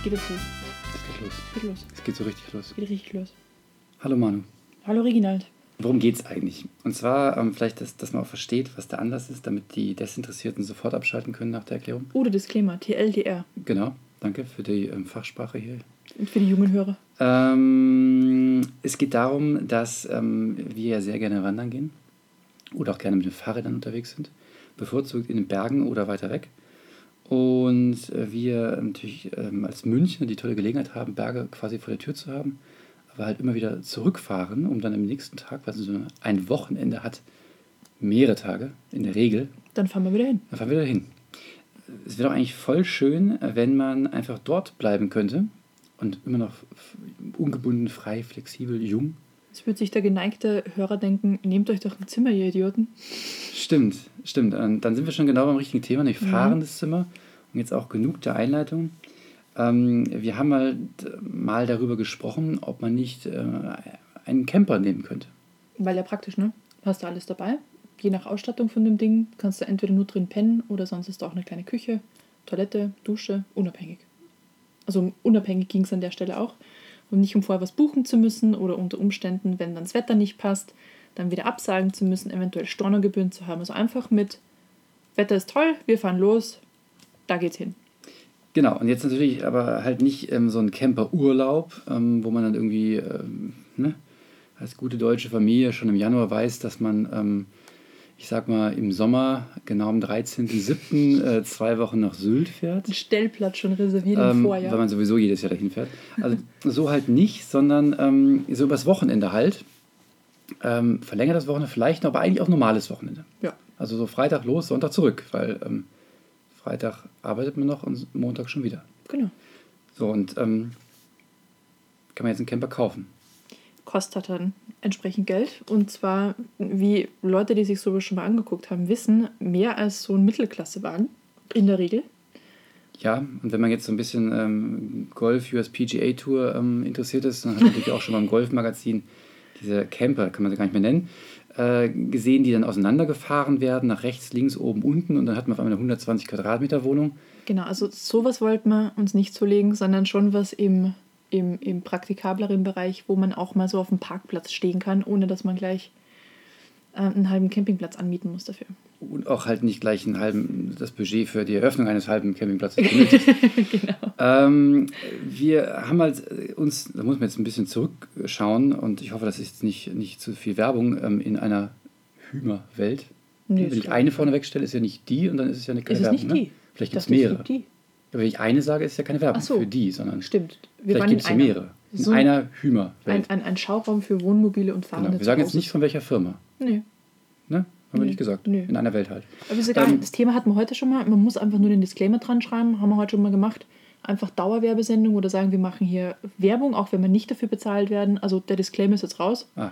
Es geht jetzt los. Es geht los. Es geht los. Es geht so richtig los. Es geht richtig los. Hallo Manu. Hallo Reginald. Worum geht's eigentlich? Und zwar ähm, vielleicht, dass, dass man auch versteht, was der Anlass ist, damit die Desinteressierten sofort abschalten können nach der Erklärung. Oder Disclaimer, TLDR. Genau, danke für die ähm, Fachsprache hier. Und für die jungen Hörer. Ähm, es geht darum, dass ähm, wir ja sehr gerne wandern gehen oder auch gerne mit den Fahrrädern unterwegs sind, bevorzugt in den Bergen oder weiter weg. Und äh, wir natürlich ähm, als Münchner die tolle Gelegenheit haben, Berge quasi vor der Tür zu haben, aber halt immer wieder zurückfahren, um dann am nächsten Tag, weil es so ein Wochenende hat, mehrere Tage in der Regel, Dann fahren wir wieder hin. dann fahren wir wieder hin. Es wäre doch eigentlich voll schön, wenn man einfach dort bleiben könnte und immer noch ungebunden, frei, flexibel, jung. Jetzt wird sich der geneigte Hörer denken, nehmt euch doch ein Zimmer, ihr Idioten. Stimmt, stimmt. Und dann sind wir schon genau beim richtigen Thema, nämlich fahrendes Zimmer. Jetzt auch genug der Einleitung. Ähm, wir haben halt mal darüber gesprochen, ob man nicht äh, einen Camper nehmen könnte. Weil ja praktisch, ne? Hast du alles dabei. Je nach Ausstattung von dem Ding kannst du entweder nur drin pennen oder sonst ist da auch eine kleine Küche, Toilette, Dusche, unabhängig. Also unabhängig ging es an der Stelle auch. Und nicht um vorher was buchen zu müssen oder unter Umständen, wenn dann das Wetter nicht passt, dann wieder absagen zu müssen, eventuell Stornogebühren zu haben. Also einfach mit Wetter ist toll, wir fahren los, da geht's hin. Genau, und jetzt natürlich aber halt nicht ähm, so ein Camper-Urlaub, ähm, wo man dann irgendwie ähm, ne, als gute deutsche Familie schon im Januar weiß, dass man, ähm, ich sag mal, im Sommer, genau am 13.07., äh, zwei Wochen nach Sylt fährt. Einen Stellplatz schon reserviert im ähm, Vorjahr. weil man sowieso jedes Jahr dahin fährt. Also so halt nicht, sondern ähm, so übers Wochenende halt. Verlängert das Wochenende vielleicht noch, aber eigentlich auch normales Wochenende. ja. Also so Freitag los, Sonntag zurück, weil ähm, Freitag arbeitet man noch und Montag schon wieder. Genau. So und ähm, kann man jetzt einen Camper kaufen. kostet dann entsprechend Geld. Und zwar, wie Leute, die sich sowas schon mal angeguckt haben, wissen, mehr als so ein Mittelklassewagen in der Regel. Ja, und wenn man jetzt so ein bisschen ähm, Golf US PGA Tour ähm, interessiert ist, dann hat man natürlich auch schon beim Golfmagazin diese Camper, kann man sie gar nicht mehr nennen, äh, gesehen, die dann auseinandergefahren werden, nach rechts, links, oben, unten und dann hat man auf einmal eine 120 Quadratmeter Wohnung. Genau, also sowas wollten wir uns nicht zulegen, sondern schon was im, im, im praktikableren Bereich, wo man auch mal so auf dem Parkplatz stehen kann, ohne dass man gleich äh, einen halben Campingplatz anmieten muss dafür. Und auch halt nicht gleich einen halben, das Budget für die Eröffnung eines halben Campingplatzes benötigt. genau. Ähm, wir haben halt äh, uns, da muss man jetzt ein bisschen zurückschauen und ich hoffe, das ist nicht, nicht zu viel Werbung ähm, in einer Hümer-Welt. Nee, wenn ich eine vorne wegstelle, ist ja nicht die und dann ist es ja eine keine Ist es Werbung. nicht ne? die? Vielleicht Ich gibt es mehrere. die. Aber wenn ich eine sage, ist ja keine Werbung so. für die, sondern Stimmt. Wir vielleicht gibt es ja mehrere. In So einer Hümer-Welt. Ein, ein, ein Schauraum für Wohnmobile und Fahrrad. Genau. Wir sagen jetzt nicht von welcher Firma. Nee. Ne? Haben wir nicht gesagt. Nö. In einer Welt halt. Aber ist egal, Ähm, das Thema hatten wir heute schon mal. Man muss einfach nur den Disclaimer dran schreiben, haben wir heute schon mal gemacht. Einfach Dauerwerbesendung oder sagen, wir machen hier Werbung, auch wenn wir nicht dafür bezahlt werden. Also der Disclaimer ist jetzt raus. Ah,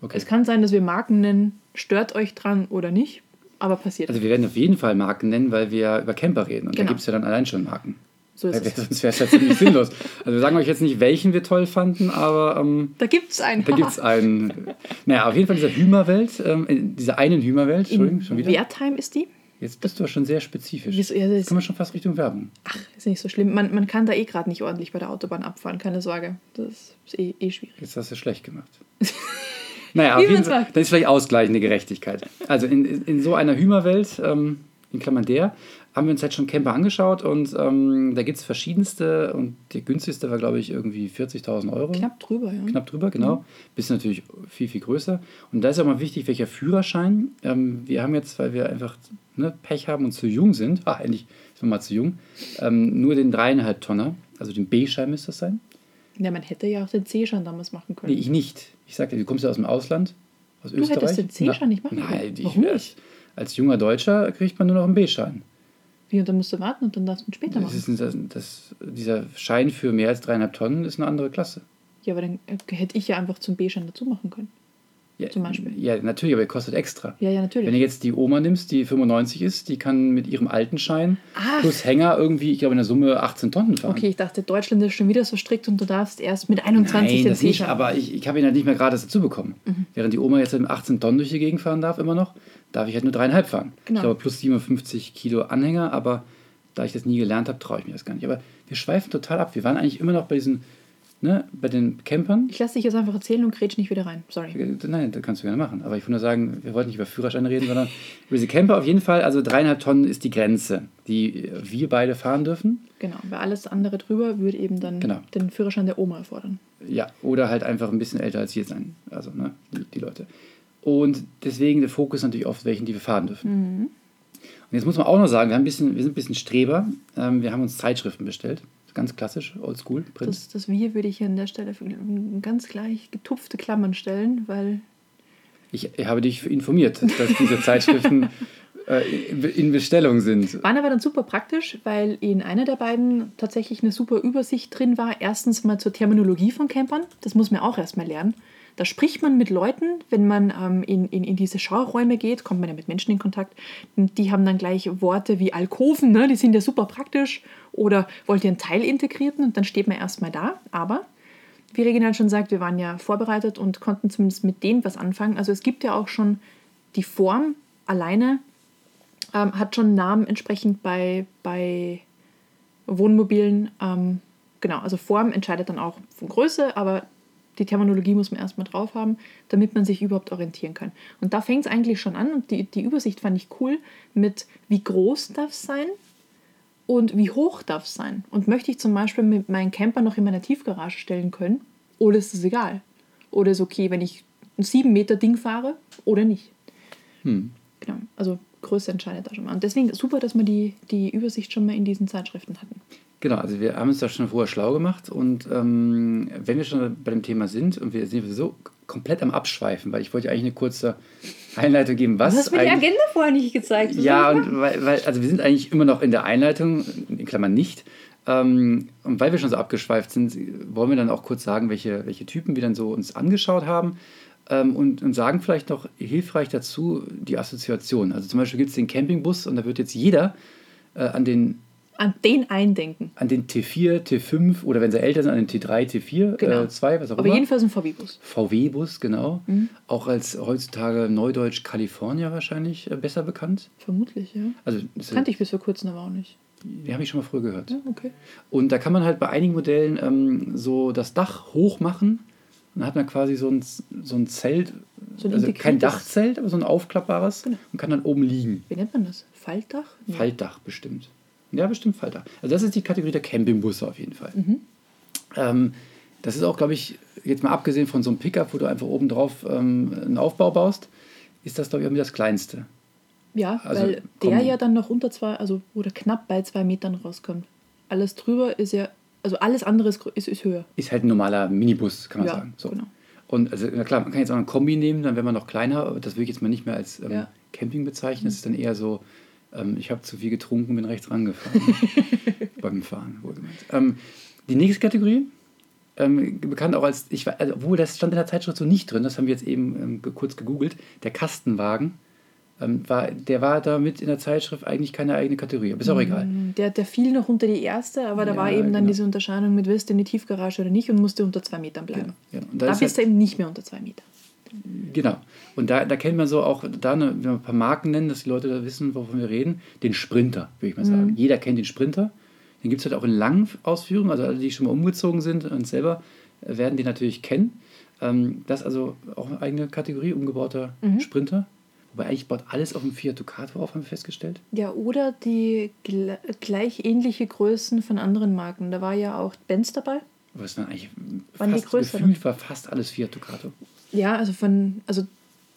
okay. Es kann sein, dass wir Marken nennen, stört euch dran oder nicht, aber passiert. Also wir werden auf jeden Fall Marken nennen, weil wir über Camper reden. Und da Genau. gibt es ja dann allein schon Marken. So wir- es. Sonst wäre es ja ziemlich sinnlos. Also wir sagen euch jetzt nicht, welchen wir toll fanden, aber ähm, Da gibt es einen. da gibt es einen. Naja, auf jeden Fall dieser Hümer-Welt, ähm, in dieser einen Hümer-Welt, Entschuldigung, In schon wieder. Wertheim ist die. Jetzt bist du aber schon sehr spezifisch. Wieso? Ja, das kommen wir schon fast Richtung Werbung. ach, ist nicht so schlimm. Man, man kann da eh gerade nicht ordentlich bei der Autobahn abfahren, keine Sorge. Das ist eh, eh schwierig. Jetzt hast du schlecht gemacht. naja, auf jeden Fall, dann ist vielleicht ausgleichende Gerechtigkeit. Also in, in, in so einer Hümer-Welt, ähm, in Klammern der, haben wir uns halt schon Camper angeschaut und ähm, da gibt es verschiedenste und der günstigste war, glaube ich, irgendwie 40.000 Euro. Knapp drüber, ja. Knapp drüber, genau. Bisschen natürlich viel, viel größer. Und da ist auch mal wichtig, welcher Führerschein. Ähm, wir haben jetzt, weil wir einfach ne, Pech haben und zu jung sind, ah, endlich sind wir mal zu jung, ähm, nur den dreieinhalb Tonner, also den B-Schein müsste das sein. Ja, man hätte ja auch den C-Schein damals machen können. Nee, ich nicht. Ich sagte, du kommst ja aus dem Ausland, aus hättest Österreich. den C-Schein nicht machen Nein, können. ich, Warum als, nicht? als junger Deutscher kriegt man nur noch einen B-Schein. Wie, und dann musst du warten und dann darfst du ihn später Das machen. ist, ein- das, das, dieser Schein für mehr als dreieinhalb Tonnen ist eine andere Klasse. Ja, aber dann äh, hätte ich ja einfach zum B-Schein dazu machen können. Ja, Zum Beispiel. Ja, natürlich, aber er kostet extra. Ja, ja, Wenn natürlich. du jetzt die Oma nimmst, die 95 ist, die kann mit ihrem alten Schein Ach. plus Hänger irgendwie, ich glaube in der Summe 18 Tonnen fahren. Okay, ich dachte, Deutschland ist schon wieder so strikt und du darfst erst mit 21 Nein, den das nicht, C-Schein aber ich, ich habe ihn halt nicht mehr gratis dazu bekommen. Mhm. Während die Oma jetzt mit 18 Tonnen durch die Gegend fahren darf, immer noch, darf ich halt nur dreieinhalb fahren. Genau. Ich glaube plus 57 Kilo Anhänger, aber da ich das nie gelernt habe, traue ich mir das gar nicht. Aber wir schweifen total ab. Wir waren eigentlich immer noch bei diesen, ne, bei den Campern. Ich lasse dich jetzt einfach erzählen und grätsch nicht wieder rein. Sorry. Äh, Nein, das kannst du gerne machen. Aber ich wollte nur sagen, wir wollten nicht über Führerscheine reden, sondern über diese Camper auf jeden Fall. Also dreieinhalb Tonnen ist die Grenze, die wir beide fahren dürfen. Genau. Bei alles andere drüber würde eben dann Genau. den Führerschein der Oma erfordern. Ja, oder halt einfach ein bisschen älter als wir sein. Also, ne, die, die Leute. Und deswegen der Fokus natürlich auf welchen, die wir fahren dürfen. Und jetzt muss man auch noch sagen, wir, haben ein bisschen, wir sind ein bisschen Streber. Ähm, wir haben uns Zeitschriften bestellt. Ganz klassisch, oldschool, Print. Das, das Wir würde ich hier an der Stelle für ganz gleich getupfte Klammern stellen, weil Ich habe dich informiert, dass diese Zeitschriften äh, in Bestellung sind. Waren aber dann super praktisch, weil in einer der beiden tatsächlich eine super Übersicht drin war. Erstens mal zur Terminologie von Campern. Das muss man auch erstmal lernen. Da spricht man mit Leuten, wenn man ähm, in, in, in diese Schauräume geht, kommt man ja mit Menschen in Kontakt. Die haben dann gleich Worte wie Alkoven, ne? die sind ja super praktisch. Oder wollt ihr einen Teil integrierten? Und dann steht man erstmal da. Aber wie Reginald schon sagt, wir waren ja vorbereitet und konnten zumindest mit denen was anfangen. Also es gibt ja auch schon die Form alleine, ähm, hat schon Namen entsprechend bei, bei Wohnmobilen. Ähm, genau, also Form entscheidet dann auch von Größe, aber die Terminologie muss man erstmal drauf haben, damit man sich überhaupt orientieren kann. Und da fängt es eigentlich schon an und die, die Übersicht fand ich cool mit wie groß darf es sein und wie hoch darf es sein. Und möchte ich zum Beispiel mit meinem Camper noch in meiner Tiefgarage stellen können oder ist es egal? Oder ist okay, wenn ich ein 7 Meter Ding fahre oder nicht? Hm. Genau, also Größe entscheidet da schon mal. Und deswegen super, dass wir die, die Übersicht schon mal in diesen Zeitschriften hatten. Genau, also wir haben uns da schon vorher schlau gemacht und ähm, wenn wir schon bei dem Thema sind und wir sind so komplett am Abschweifen, weil ich wollte eigentlich eine kurze Einleitung geben, was Du hast mir die Agenda vorher nicht gezeigt. Was Ja, und weil, weil, also wir sind eigentlich immer noch in der Einleitung, in Klammern nicht. Ähm, und weil wir schon so abgeschweift sind, wollen wir dann auch kurz sagen, welche, welche Typen wir dann so uns angeschaut haben. Ähm, und, und sagen vielleicht noch hilfreich dazu die Assoziation. Also zum Beispiel gibt es den Campingbus und da wird jetzt jeder äh, an den an den eindenken. an den T4, T5 oder wenn sie älter sind, an den T3, T4, Genau. äh, 2, was auch Aber immer. jedenfalls ein VW-Bus. VW-Bus, genau. Mhm. Auch als heutzutage Neudeutsch California wahrscheinlich äh, besser bekannt. Vermutlich, ja. Also, das, Kannte ich bis vor kurzem aber auch nicht. die habe ich schon mal früher gehört. Ja, okay. Und da kann man halt bei einigen Modellen ähm, so das Dach hoch machen. Und dann hat man quasi so ein, so ein Zelt, So ein also kein Dachzelt, aber so ein aufklappbares Genau. und kann dann oben liegen. Wie nennt man das? Faltdach? Nee. Faltdach bestimmt. Ja, bestimmt Faltdach. Also das ist die Kategorie der Campingbusse auf jeden Fall. Mhm. Ähm, das ist auch, glaube ich, jetzt mal abgesehen von so einem Pickup, wo du einfach oben drauf ähm, einen Aufbau baust, ist das, glaube ich, irgendwie das Kleinste. Ja, Also, weil komm. der ja dann noch unter zwei, also oder knapp bei zwei Metern rauskommt. Alles drüber ist ja, also alles andere ist, ist, ist höher. Ist halt ein normaler Minibus, kann man Ja, sagen. So. genau. Und also, na klar, man kann jetzt auch einen Kombi nehmen, dann wäre man noch kleiner, das würde ich jetzt mal nicht mehr als ähm, Ja. Camping bezeichnen. Das ist dann eher so, ähm, ich habe zu viel getrunken, bin rechts rangefahren. beim Fahren, wohlgemeint. Ähm, die nächste Kategorie, ähm, bekannt auch als, ich, also, obwohl das stand in der Zeitschrift so nicht drin, das haben wir jetzt eben ähm, kurz gegoogelt, der Kastenwagen. Ähm, war, der war damit in der Zeitschrift eigentlich keine eigene Kategorie, aber ist auch egal. Mm, Der, der fiel noch unter die erste, aber da Ja, war eben dann genau. diese Unterscheidung mit, willst du in die Tiefgarage oder nicht und musste unter zwei Metern bleiben. Genau. Und da Da ist bist halt- du eben nicht mehr unter zwei Metern. Genau. Und da, da kennt man so auch, da eine, wenn wir ein paar Marken nennen, dass die Leute da wissen, wovon wir reden, den Sprinter, würde ich mal sagen. Jeder kennt den Sprinter. Den gibt es halt auch in langen Ausführungen, also alle, die schon mal umgezogen sind und selber, äh, werden den natürlich kennen. Ähm, das ist also auch eine eigene Kategorie, umgebauter Sprinter. Wobei eigentlich baut alles auf dem Fiat Ducato auf, haben wir festgestellt. Ja, oder die gle- gleich ähnliche Größen von anderen Marken. Da war ja auch Benz dabei. Es war eigentlich die fast, größeren? gefühlt war fast alles Fiat Ducato. Ja, also von, also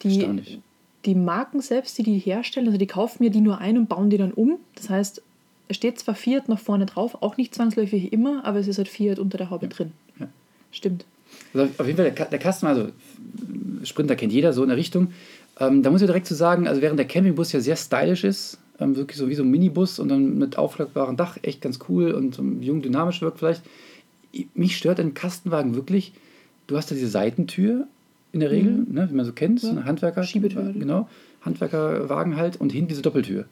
die, die Marken selbst, die die herstellen, also die kaufen mir die nur ein und bauen die dann um. Das heißt, es steht zwar Fiat noch vorne drauf, auch nicht zwangsläufig immer, aber es ist halt Fiat unter der Haube drin. Ja. Stimmt. Also auf jeden Fall, der, der Kasten, also Sprinter kennt jeder, so in der Richtung. Ähm, da muss ich direkt zu sagen, also während der Campingbus ja sehr stylisch ist, ähm, wirklich so wie so ein Minibus und dann mit aufklappbarem Dach, echt ganz cool und so jung dynamisch wirkt vielleicht. Mich stört ein Kastenwagen wirklich, du hast da diese Seitentür in der Regel, ne, wie man so kennt, Ja. Handwerker, Schiebetür. genau, Handwerkerwagen halt und hinten diese Doppeltür.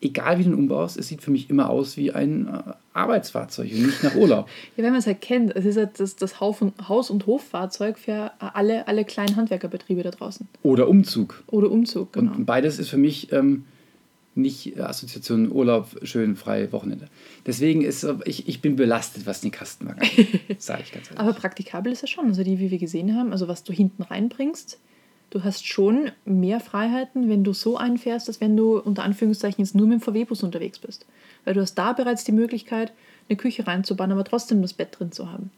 Egal wie du ihn umbaust, es sieht für mich immer aus wie ein äh, Arbeitsfahrzeug und nicht nach Urlaub. Ja, wenn man es halt kennt, es ist halt das, das Haus- und- Haus- und Hoffahrzeug für alle, alle kleinen Handwerkerbetriebe da draußen. Oder Umzug. Oder Umzug, genau. Und beides ist für mich ähm, nicht Assoziation Urlaub, schön, frei, Wochenende. Deswegen ist ich, ich bin belastet, was den Kastenwagen angeht, sage ich ganz ehrlich. Aber praktikabel ist er schon. Also die, wie wir gesehen haben, also was du hinten reinbringst, du hast schon mehr Freiheiten, wenn du so einfährst, als wenn du unter Anführungszeichen jetzt nur mit dem VW-Bus unterwegs bist. Weil du hast da bereits die Möglichkeit, eine Küche reinzubauen, aber trotzdem das Bett drin zu haben.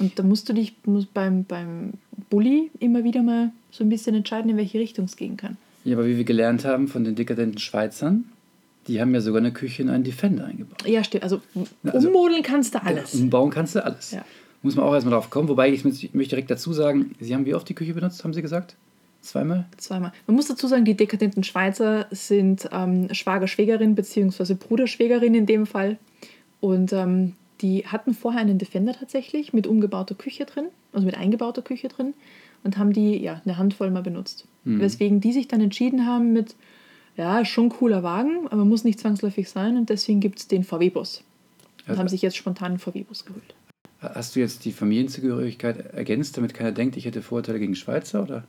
Und da musst du dich musst beim, beim Bulli immer wieder mal so ein bisschen entscheiden, in welche Richtung es gehen kann. Ja, aber wie wir gelernt haben von den dekadenten Schweizern, die haben ja sogar eine Küche in einen Defender eingebaut. Ja, stimmt. Also, also ummodeln kannst du genau, alles. Umbauen kannst du alles. Ja. Muss man auch erstmal drauf kommen. Wobei ich, ich möchte direkt dazu sagen, Sie haben wie oft die Küche benutzt, haben Sie gesagt? Zweimal? Zweimal. Man muss dazu sagen, die dekadenten Schweizer sind ähm, Schwager-Schwägerin bzw. Bruder-Schwägerin in dem Fall. Und ähm, die hatten vorher einen Defender tatsächlich mit umgebauter Küche drin, also mit eingebauter Küche drin und haben die ja eine Handvoll mal benutzt. Mhm. Weswegen die sich dann entschieden haben mit, ja, schon cooler Wagen, aber muss nicht zwangsläufig sein und deswegen gibt es den VW-Bus. Und also, haben sich jetzt spontan einen VW-Bus geholt. Hast du jetzt die Familienzugehörigkeit ergänzt, damit keiner denkt, ich hätte Vorteile gegen Schweizer, oder?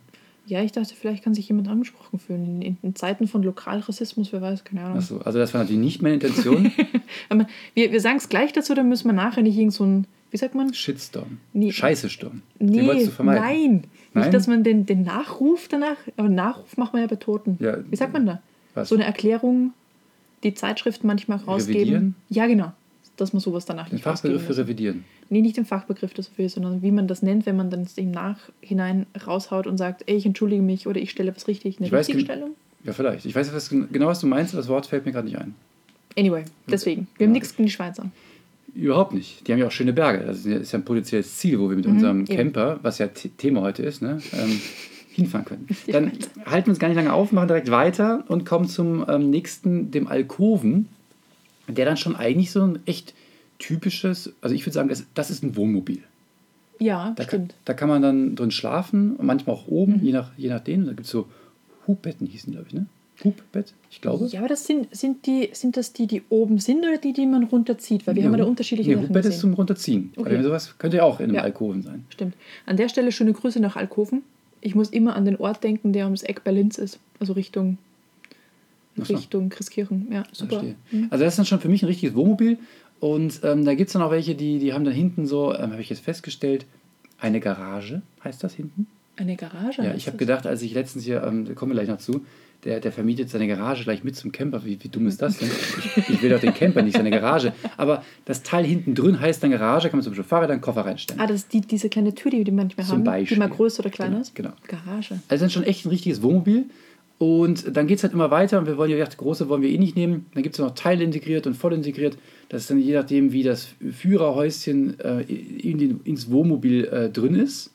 Ja, ich dachte, vielleicht kann sich jemand angesprochen fühlen. In, in Zeiten von Lokalrassismus, wer weiß, keine Ahnung. Achso, also das war natürlich nicht meine Intention. Wir wir sagen es gleich dazu, dann müssen wir nachher nicht irgend so ein, wie sagt man? Shitstorm. Nee. Scheißestorm. Nee, den wolltest du vermeiden. Nein. nein. Nicht, dass man den, den Nachruf danach, aber Nachruf macht man ja bei Toten. Ja, wie sagt man da? Was? So eine Erklärung, die Zeitschriften manchmal rausgeben. Revidieren? Ja, genau. Dass man sowas danach den nicht Fachbegriff für revidieren. Nee, nicht den Fachbegriff dafür, sondern wie man das nennt, wenn man dann im Nachhinein raushaut und sagt, ey, ich entschuldige mich oder ich stelle was richtig, eine Richtigstellung. Ja, vielleicht. Ich weiß was, genau, was du meinst, aber das Wort fällt mir gerade nicht ein. Anyway, deswegen. Wir ja. haben nichts gegen die Schweizer. Überhaupt nicht. Die haben ja auch schöne Berge. Das ist ja ein potenzielles Ziel, wo wir mit mhm, unserem Camper, was ja Thema heute ist, ne, ähm, hinfahren können. Dann halten wir uns gar nicht lange auf, machen direkt weiter und kommen zum ähm, nächsten, dem Alkoven, der dann schon eigentlich so ein echt typisches, also ich würde sagen, das, das ist ein Wohnmobil. Ja, da stimmt. Kann, da kann man dann drin schlafen, manchmal auch oben, mhm. je, nach, je nachdem. Da gibt es so Hubbetten, hießen glaube ich, ne? Hubbett, ich glaube. Ja, aber das sind, sind, die, sind das die, die oben sind oder die, die man runterzieht? Weil wir ja, haben ja da unterschiedliche nee, Hubbett ist zum Runterziehen. Okay. Aber sowas könnte ja auch in einem ja. Alkoven sein. Stimmt. An der Stelle schöne Grüße nach Alkoven. Ich muss immer an den Ort denken, der ums Eck bei Linz ist. Also Richtung, so. Richtung Christkirchen. Ja, super. Mhm. Also das ist dann schon für mich ein richtiges Wohnmobil. Und ähm, da gibt es dann auch welche, die, die haben dann hinten so, ähm, habe ich jetzt festgestellt, eine Garage, heißt das hinten? Eine Garage? Ja, ich habe gedacht, als ich letztens hier, ähm, da kommen wir gleich noch zu, der, der vermietet seine Garage gleich mit zum Camper. Wie, wie dumm ist das denn? Ich, ich will doch den Camper, nicht seine Garage. Aber das Teil hinten drin heißt dann Garage, kann man zum Beispiel Fahrrad, einen Koffer reinstellen. Ah, das ist die, diese kleine Tür, die wir manchmal zum haben, Beispiel. die mal größer oder kleiner genau, ist? Genau. Garage. Also das ist dann schon echt ein richtiges Wohnmobil. Und dann geht es halt immer weiter und wir wollen ja, große wollen wir eh nicht nehmen. Dann gibt es noch Teil integriert und voll integriert. Das ist dann je nachdem, wie das Führerhäuschen äh, in den, ins Wohnmobil äh, drin ist.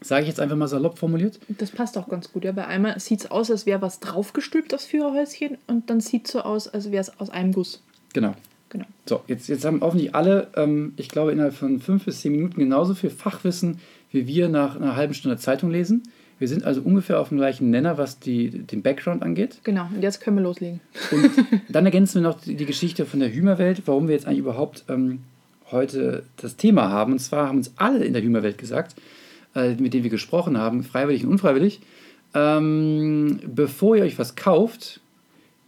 Sage ich jetzt einfach mal salopp formuliert. Das passt auch ganz gut. Ja, bei einmal sieht es aus, als wäre was draufgestülpt, das Führerhäuschen, und dann sieht es so aus, als wäre es aus einem Guss. Genau. genau. So, jetzt, jetzt haben hoffentlich alle, ähm, ich glaube, innerhalb von fünf bis zehn Minuten genauso viel Fachwissen, wie wir nach einer halben Stunde Zeitung lesen. Wir sind also ungefähr auf dem gleichen Nenner, was die, den Background angeht. Genau, und jetzt können wir loslegen. Und dann ergänzen wir noch die, die Geschichte von der Hümerwelt, warum wir jetzt eigentlich überhaupt ähm, heute das Thema haben. Und zwar haben uns alle in der Hümerwelt gesagt, äh, mit denen wir gesprochen haben, freiwillig und unfreiwillig, ähm, bevor ihr euch was kauft,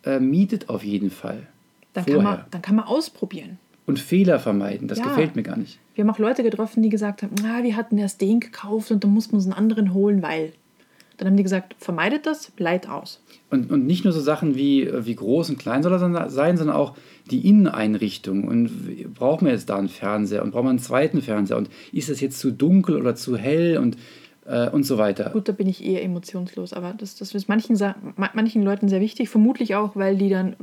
äh, mietet auf jeden Fall. Dann kann, man, dann kann man ausprobieren. Und Fehler vermeiden, das ja. gefällt mir gar nicht. Wir haben auch Leute getroffen, die gesagt haben, ah, wir hatten erst den gekauft und dann muss man uns einen anderen holen, weil. Dann haben die gesagt, vermeidet das, leiht aus. Und, und nicht nur so Sachen wie, wie groß und klein soll er sein, sondern auch die Inneneinrichtung. Und braucht man jetzt da einen Fernseher und braucht man einen zweiten Fernseher? Und ist das jetzt zu dunkel oder zu hell und, äh, und so weiter? Gut, da bin ich eher emotionslos. Aber das, das ist manchen, manchen Leuten sehr wichtig. Vermutlich auch, weil die dann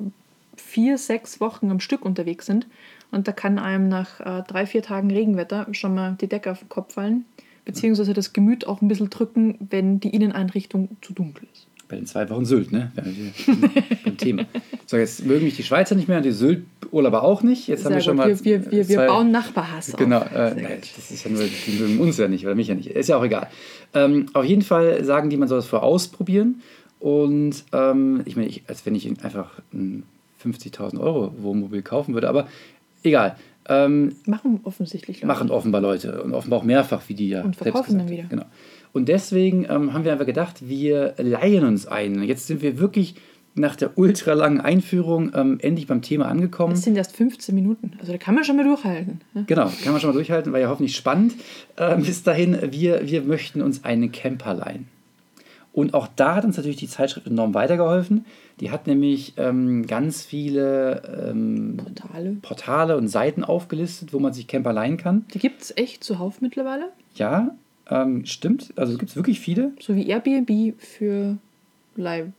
vier, sechs Wochen am Stück unterwegs sind. Und da kann einem nach äh, drei, vier Tagen Regenwetter schon mal die Decke auf den Kopf fallen beziehungsweise das Gemüt auch ein bisschen drücken, wenn die Inneneinrichtung zu dunkel ist. Bei den zwei Wochen Sylt, ne? beim Thema. So, jetzt mögen mich die Schweizer nicht mehr und die Sylt-Urlauber auch nicht. Jetzt Sehr haben wir schon mal. Wir, wir, wir, bauen Nachbarhass genau, auf. Genau, äh, das ist ja nur, die mögen uns ja nicht oder mich ja nicht. Ist ja auch egal. Ähm, auf jeden Fall sagen die, man soll das vorher ausprobieren. Und ähm, ich meine, ich, als wenn ich einfach ein 50.000 Euro Wohnmobil kaufen würde, aber egal. Ähm, machen offensichtlich Leute. Machen offenbar Leute und offenbar auch mehrfach, wie die ja. Und verkaufen dann wieder. Genau. Und deswegen ähm, haben wir einfach gedacht, wir leihen uns ein. Jetzt sind wir wirklich nach der ultralangen Einführung ähm, endlich beim Thema angekommen. Das sind erst 15 Minuten. Also da kann man schon mal durchhalten. Ne? Genau, kann man schon mal durchhalten, war ja hoffentlich spannend. Äh, bis dahin, wir, wir möchten uns einen Camper leihen. Und auch da hat uns natürlich die Zeitschrift enorm weitergeholfen. Die hat nämlich ähm, ganz viele ähm, Portale. Portale und Seiten aufgelistet, wo man sich Camper leihen kann. Die gibt es echt zuhauf mittlerweile. Ja, ähm, stimmt. Also gibt es wirklich viele. So wie Airbnb für Leih.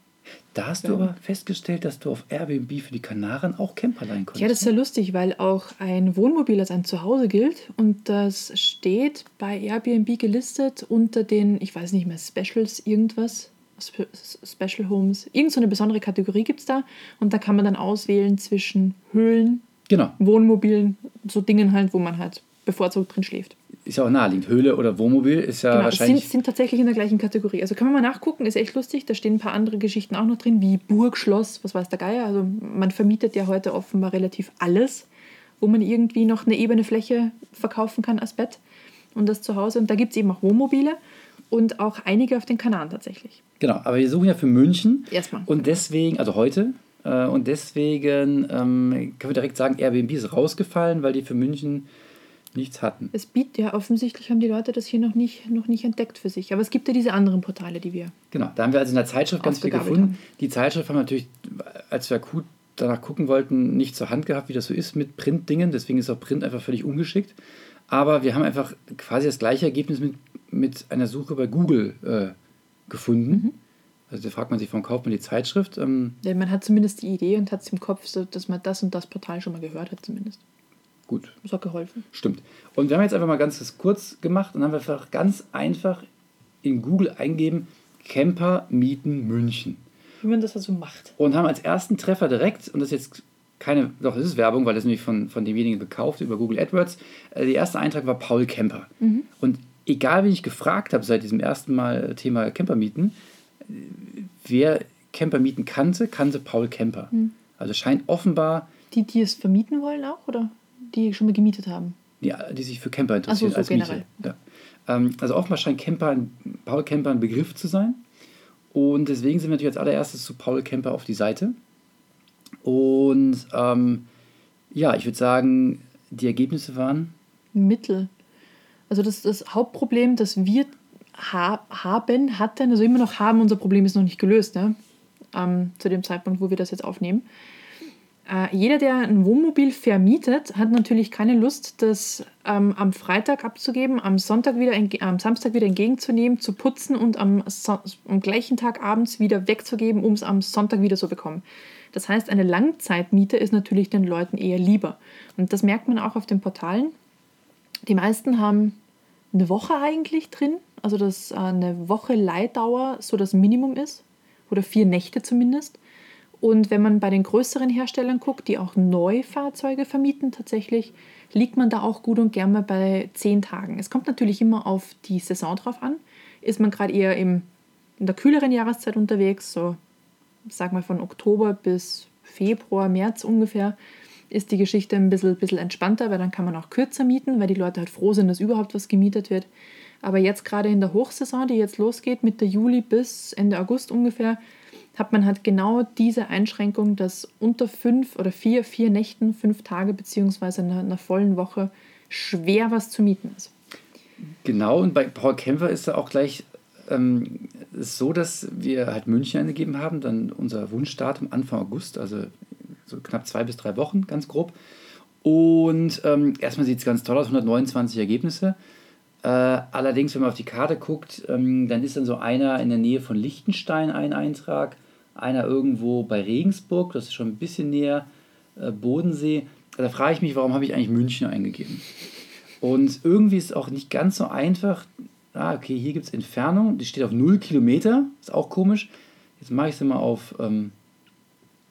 Da hast Ja. du aber festgestellt, dass du auf Airbnb für die Kanaren auch Camper leihen konntest. Ja, das ist ja lustig, weil auch ein Wohnmobil als ein Zuhause gilt und das steht bei Airbnb gelistet unter den, ich weiß nicht mehr, Specials irgendwas, Spe Special Homes, irgend so eine besondere Kategorie gibt es da und da kann man dann auswählen zwischen Höhlen, Genau. Wohnmobilen, so Dingen halt, wo man halt bevorzugt drin schläft. Ist ja auch naheliegend. Höhle oder Wohnmobil ist ja Genau, das sind, wahrscheinlich. sind tatsächlich in der gleichen Kategorie. Also kann man mal nachgucken, ist echt lustig. Da stehen ein paar andere Geschichten auch noch drin, wie Burg, Schloss, was weiß der Geier. Also man vermietet ja heute offenbar relativ alles, wo man irgendwie noch eine ebene Fläche verkaufen kann als Bett und das zu Hause. Und da gibt es eben auch Wohnmobile und auch einige auf den Kanaren tatsächlich. Genau, aber wir suchen ja für München. Erstmal. Und deswegen, also heute, äh, und deswegen ähm, können wir direkt sagen, Airbnb ist rausgefallen, weil die für München nichts hatten. Es bietet ja offensichtlich, haben die Leute das hier noch nicht, noch nicht entdeckt für sich. Aber es gibt ja diese anderen Portale, die wir. Genau, da haben wir also in der Zeitschrift ganz viel gefunden. haben. Die Zeitschrift haben wir natürlich, als wir akut danach gucken wollten, nicht zur Hand gehabt, wie das so ist mit Printdingen. Deswegen ist auch Print einfach völlig ungeschickt. Aber wir haben einfach quasi das gleiche Ergebnis mit, mit einer Suche bei Google äh, gefunden. Mhm. Also da fragt man sich, warum kauft man die Zeitschrift? Ähm, Denn man hat zumindest die Idee und hat es im Kopf, so, dass man das und das Portal schon mal gehört hat, zumindest. Gut, Das hat geholfen. Stimmt. Und wir haben jetzt einfach mal ganz kurz gemacht und haben einfach ganz einfach in Google eingeben, Camper mieten München. Wie man das also macht. Und haben als ersten Treffer direkt, und das ist jetzt keine, doch, das ist Werbung, weil das nämlich von, von demjenigen gekauft über Google AdWords. Äh, der erste Eintrag war Paul Camper. Und egal, wen ich gefragt habe seit diesem ersten Mal Thema Camper mieten, äh, wer Camper mieten kannte, kannte Paul Camper. Also scheint offenbar Die, die es vermieten wollen auch oder die schon mal gemietet haben? die, die sich für Camper interessieren so, als generell. Miete. Ja. Ähm, also offenbar scheint Camper, ein- Paul Camper ein Begriff zu sein. Und deswegen sind wir natürlich als allererstes zu Paul Camper auf die Seite. Und ähm, ja, ich würde sagen, die Ergebnisse waren, Mittel. Also das, das Hauptproblem, das wir ha haben, hatten, also immer noch haben, unser Problem ist noch nicht gelöst, ne? ähm, zu dem Zeitpunkt, wo wir das jetzt aufnehmen. Äh, jeder, der ein Wohnmobil vermietet, hat natürlich keine Lust, das ähm, am Freitag abzugeben, am, Sonntag wieder am Samstag wieder entgegenzunehmen, zu putzen und am, so am gleichen Tag abends wieder wegzugeben, um es am Sonntag wieder zu bekommen. Das heißt, eine Langzeitmiete ist natürlich den Leuten eher lieber. Und das merkt man auch auf den Portalen. Die meisten haben eine Woche eigentlich drin, also dass äh, eine Woche Leihdauer so das Minimum ist oder vier Nächte zumindest. Und wenn man bei den größeren Herstellern guckt, die auch Neufahrzeuge vermieten, tatsächlich liegt man da auch gut und gern mal bei zehn Tagen. Es kommt natürlich immer auf die Saison drauf an. Ist man gerade eher im, in der kühleren Jahreszeit unterwegs, so sag mal von Oktober bis Februar, März ungefähr, ist die Geschichte ein bisschen, bisschen entspannter, weil dann kann man auch kürzer mieten, weil die Leute halt froh sind, dass überhaupt was gemietet wird. Aber jetzt gerade in der Hochsaison, die jetzt losgeht, Mitte Juli bis Ende August ungefähr, hat man halt genau diese Einschränkung, dass unter fünf oder vier, vier Nächten, fünf Tage beziehungsweise einer, einer vollen Woche schwer was zu mieten ist. Genau, und bei Paul Kämpfer ist da auch gleich ähm, so, dass wir halt München eingegeben haben, dann unser Wunschdatum Anfang August, also so knapp zwei bis drei Wochen, ganz grob. Und ähm, erstmal sieht es ganz toll aus, 129 Ergebnisse. Äh, allerdings, wenn man auf die Karte guckt, ähm, dann ist dann so einer in der Nähe von Liechtenstein ein Eintrag, einer irgendwo bei Regensburg, das ist schon ein bisschen näher, äh, Bodensee. Da frage ich mich, warum habe ich eigentlich München eingegeben? Und irgendwie ist es auch nicht ganz so einfach. Ah, okay, hier gibt es Entfernung, die steht auf 0 Kilometer, ist auch komisch. Jetzt mache ich es mal auf ähm,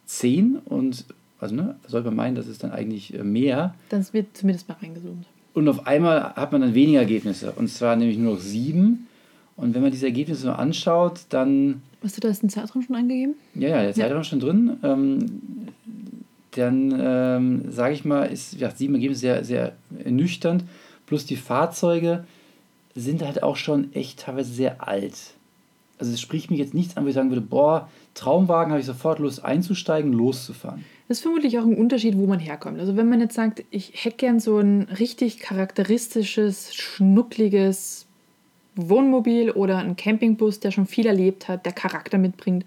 10 und, also ne, sollte man meinen, das ist dann eigentlich äh, mehr. Dann wird zumindest mal reingezoomt. Und auf einmal hat man dann weniger Ergebnisse, und zwar nämlich nur noch 7. Und wenn man diese Ergebnisse so anschaut, dann Hast du da jetzt den Zeitraum schon angegeben? ja, ja, der Zeitraum ist schon drin. Ähm, dann ähm, sage ich mal, ist ja, sieben Ergebnisse sehr, sehr ernüchternd. Plus die Fahrzeuge sind halt auch schon echt teilweise sehr alt. also es spricht mich jetzt nichts an, wo ich sagen würde, boah, Traumwagen habe ich sofort Lust einzusteigen, loszufahren. Das ist vermutlich auch ein Unterschied, wo man herkommt. Also wenn man jetzt sagt, ich hätte gern so ein richtig charakteristisches, schnuckliges Wohnmobil oder ein Campingbus, der schon viel erlebt hat, der Charakter mitbringt,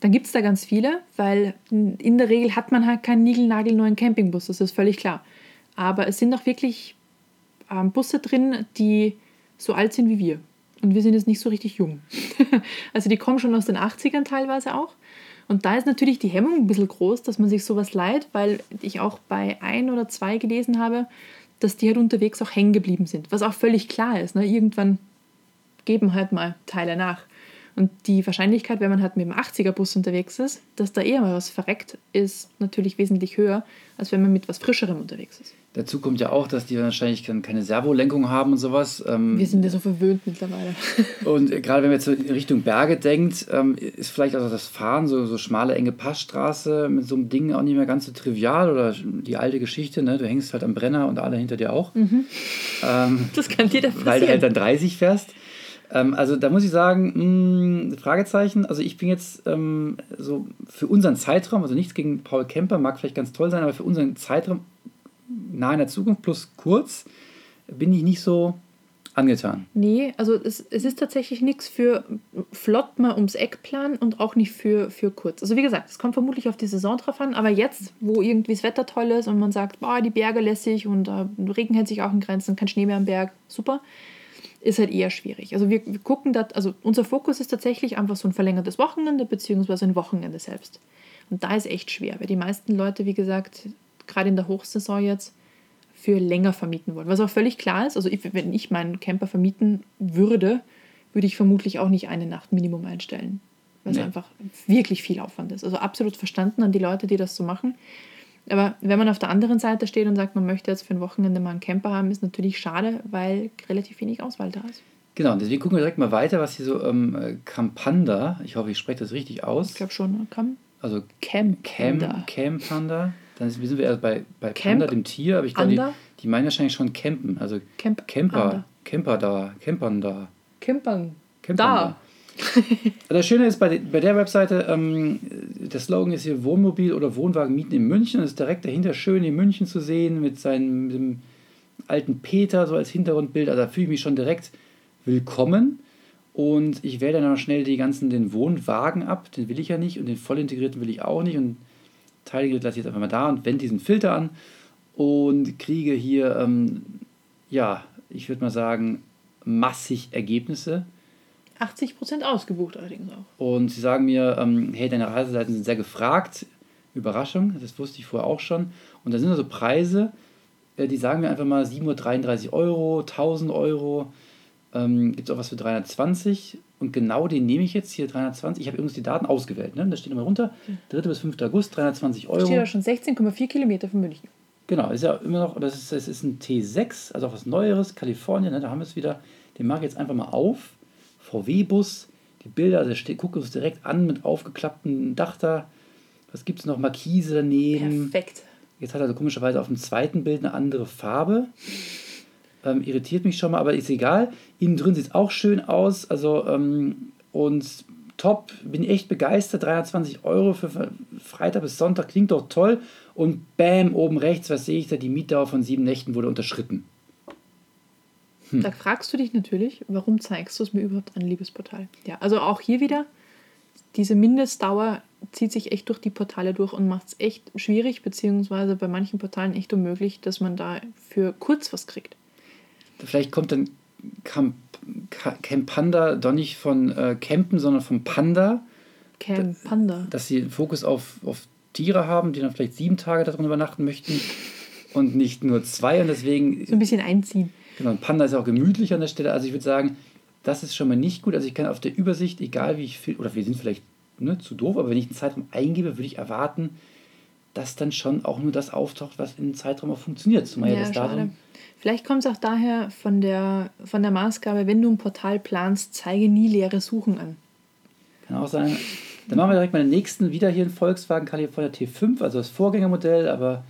dann gibt es da ganz viele, weil in der Regel hat man halt keinen niegelnagelneuen Campingbus, das ist völlig klar. Aber es sind auch wirklich ähm, Busse drin, die so alt sind wie wir. Und wir sind jetzt nicht so richtig jung. also die kommen schon aus den 80ern teilweise auch. Und da ist natürlich die Hemmung ein bisschen groß, dass man sich sowas leiht, weil ich auch bei ein oder zwei gelesen habe, dass die halt unterwegs auch hängen geblieben sind. Was auch völlig klar ist. Ne? Irgendwann geben halt mal Teile nach. Und die Wahrscheinlichkeit, wenn man halt mit dem 80er-Bus unterwegs ist, dass da eher mal was verreckt, ist natürlich wesentlich höher, als wenn man mit was Frischerem unterwegs ist. Dazu kommt ja auch, dass die wahrscheinlich keine Servolenkung haben und sowas. Ähm, Wir sind ja so verwöhnt mittlerweile. und gerade wenn man jetzt in Richtung Berge denkt, ähm, ist vielleicht also das Fahren, so, so schmale, enge Passstraße mit so einem Ding auch nicht mehr ganz so trivial oder die alte Geschichte, ne? du hängst halt am Brenner und alle hinter dir auch. Mhm. Ähm, das kann dir passieren. Weil du halt dann 30 fährst. Ähm, also da muss ich sagen, mh, hm, Fragezeichen. Also ich bin jetzt ähm, so für unseren Zeitraum, also nichts gegen Paul Kemper, mag vielleicht ganz toll sein, aber für unseren Zeitraum nah in der Zukunft plus kurz bin ich nicht so angetan. Nee, also es, es ist tatsächlich nichts für flott mal ums Eck planen und auch nicht für, für kurz. Also wie gesagt, es kommt vermutlich auf die Saison drauf an, aber jetzt, wo irgendwie das Wetter toll ist und man sagt, boah, die Berge lässig und äh, Regen hält sich auch in Grenzen, kein Schnee mehr am Berg, super ist halt eher schwierig. Also wir, wir gucken da, also unser Fokus ist tatsächlich einfach so ein verlängertes Wochenende beziehungsweise ein Wochenende selbst. Und da ist echt schwer, weil die meisten Leute, wie gesagt, gerade in der Hochsaison jetzt für länger vermieten wollen. Was auch völlig klar ist, also ich, wenn ich meinen Camper vermieten würde, würde ich vermutlich auch nicht eine Nacht Minimum einstellen, weil nee. es einfach wirklich viel Aufwand ist. Also absolut verstanden an die Leute, die das so machen. Aber wenn man auf der anderen Seite steht und sagt, man möchte jetzt für ein Wochenende mal einen Camper haben, ist natürlich schade, weil relativ wenig Auswahl da ist. Genau, deswegen gucken wir direkt mal weiter, was hier so ähm, Campanda, ich hoffe, ich spreche das richtig aus. Ich glaube schon, ne? Cam also Campanda. Camp, Campanda. Dann sind wir erst bei, bei Camp Panda, dem Tier, aber ich glaube, die, die, meinen wahrscheinlich schon Campen. Also Camp Camper. Camper da, Campern da. Campern. Da. das Schöne ist bei, bei der Webseite, ähm, der Slogan ist hier Wohnmobil oder Wohnwagen mieten in München. Das ist direkt dahinter schön in München zu sehen mit seinem mit dem alten Peter so als Hintergrundbild. Also da fühle ich mich schon direkt willkommen. Und ich wähle dann auch schnell die ganzen den Wohnwagen ab. Den will ich ja nicht und den voll integrierten will ich auch nicht. Und Teiligrid lasse ich jetzt einfach mal da und wende diesen Filter an und kriege hier, ähm, ja, ich würde mal sagen, massig Ergebnisse 80 Prozent ausgebucht allerdings auch. Und sie sagen mir, ähm, hey, deine Reiseseiten sind sehr gefragt. Überraschung, das wusste ich vorher auch schon. Und da sind also Preise, äh, die sagen mir einfach mal 733 Euro, 1000 Euro. Ähm, Gibt es auch was für 320 und genau den nehme ich jetzt hier 320. Ich habe übrigens die Daten ausgewählt, ne? da steht immer runter. 3. bis 5. August, 320 Euro. Da steht ja schon 16,4 Kilometer von München. Genau, ist ja immer noch, das ist, das ist ein T6, also auch was Neueres, Kalifornien, ne? da haben wir es wieder. Den mache ich jetzt einfach mal auf. VW-Bus. Die Bilder, also gucken uns direkt an mit aufgeklapptem Dach da. Was gibt es noch? Markise daneben. Perfekt. Jetzt hat er also komischerweise auf dem zweiten Bild eine andere Farbe. Ähm, irritiert mich schon mal, aber ist egal. Innen drin sieht es auch schön aus. Also, ähm, und top, bin echt begeistert. 23 Euro für Freitag bis Sonntag klingt doch toll. Und bam, oben rechts, was sehe ich da? Die Mietdauer von sieben Nächten wurde unterschritten. Hm. Da fragst du dich natürlich, warum zeigst du es mir überhaupt an, Liebesportal? Ja, also auch hier wieder, diese Mindestdauer zieht sich echt durch die Portale durch und macht es echt schwierig, beziehungsweise bei manchen Portalen echt unmöglich, dass man da für kurz was kriegt. Vielleicht kommt dann Camp, Panda doch nicht von äh, Campen, sondern von Panda. Camp Panda. Dass sie einen Fokus auf, auf Tiere haben, die dann vielleicht sieben Tage darin übernachten möchten und nicht nur zwei und deswegen. So ein bisschen einziehen. Genau, ein Panda ist auch gemütlich an der Stelle. Also ich würde sagen, das ist schon mal nicht gut. Also ich kann auf der Übersicht, egal wie ich viel, oder wir sind vielleicht ne, zu doof, aber wenn ich einen Zeitraum eingebe, würde ich erwarten, dass dann schon auch nur das auftaucht, was in einem Zeitraum auch funktioniert. Zumal ja, das Datum. Vielleicht kommt es auch daher von der, von der Maßgabe, wenn du ein Portal planst, zeige nie leere Suchen an. Kann auch sein. Dann machen wir direkt mal den nächsten, wieder hier ein Volkswagen California T5, also das Vorgängermodell, aber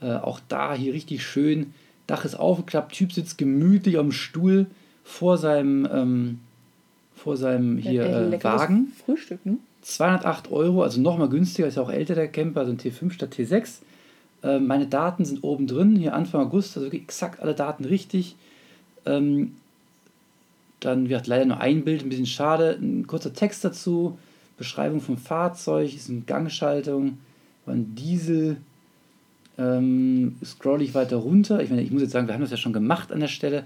äh, auch da hier richtig schön Dach ist aufgeklappt, Typ sitzt gemütlich am Stuhl vor seinem, ähm, vor seinem hier äh, Wagen. Frühstück, ne? 208 Euro, also nochmal günstiger, ist ja auch älter der Camper, also ein T5 statt T6. Äh, meine Daten sind oben drin, hier Anfang August, also exakt alle Daten richtig. Ähm, dann wird leider nur ein Bild, ein bisschen schade. Ein kurzer Text dazu, Beschreibung vom Fahrzeug, ist eine Gangschaltung, war ein Diesel. Ähm, scroll ich weiter runter. Ich meine, ich muss jetzt sagen, wir haben das ja schon gemacht an der Stelle.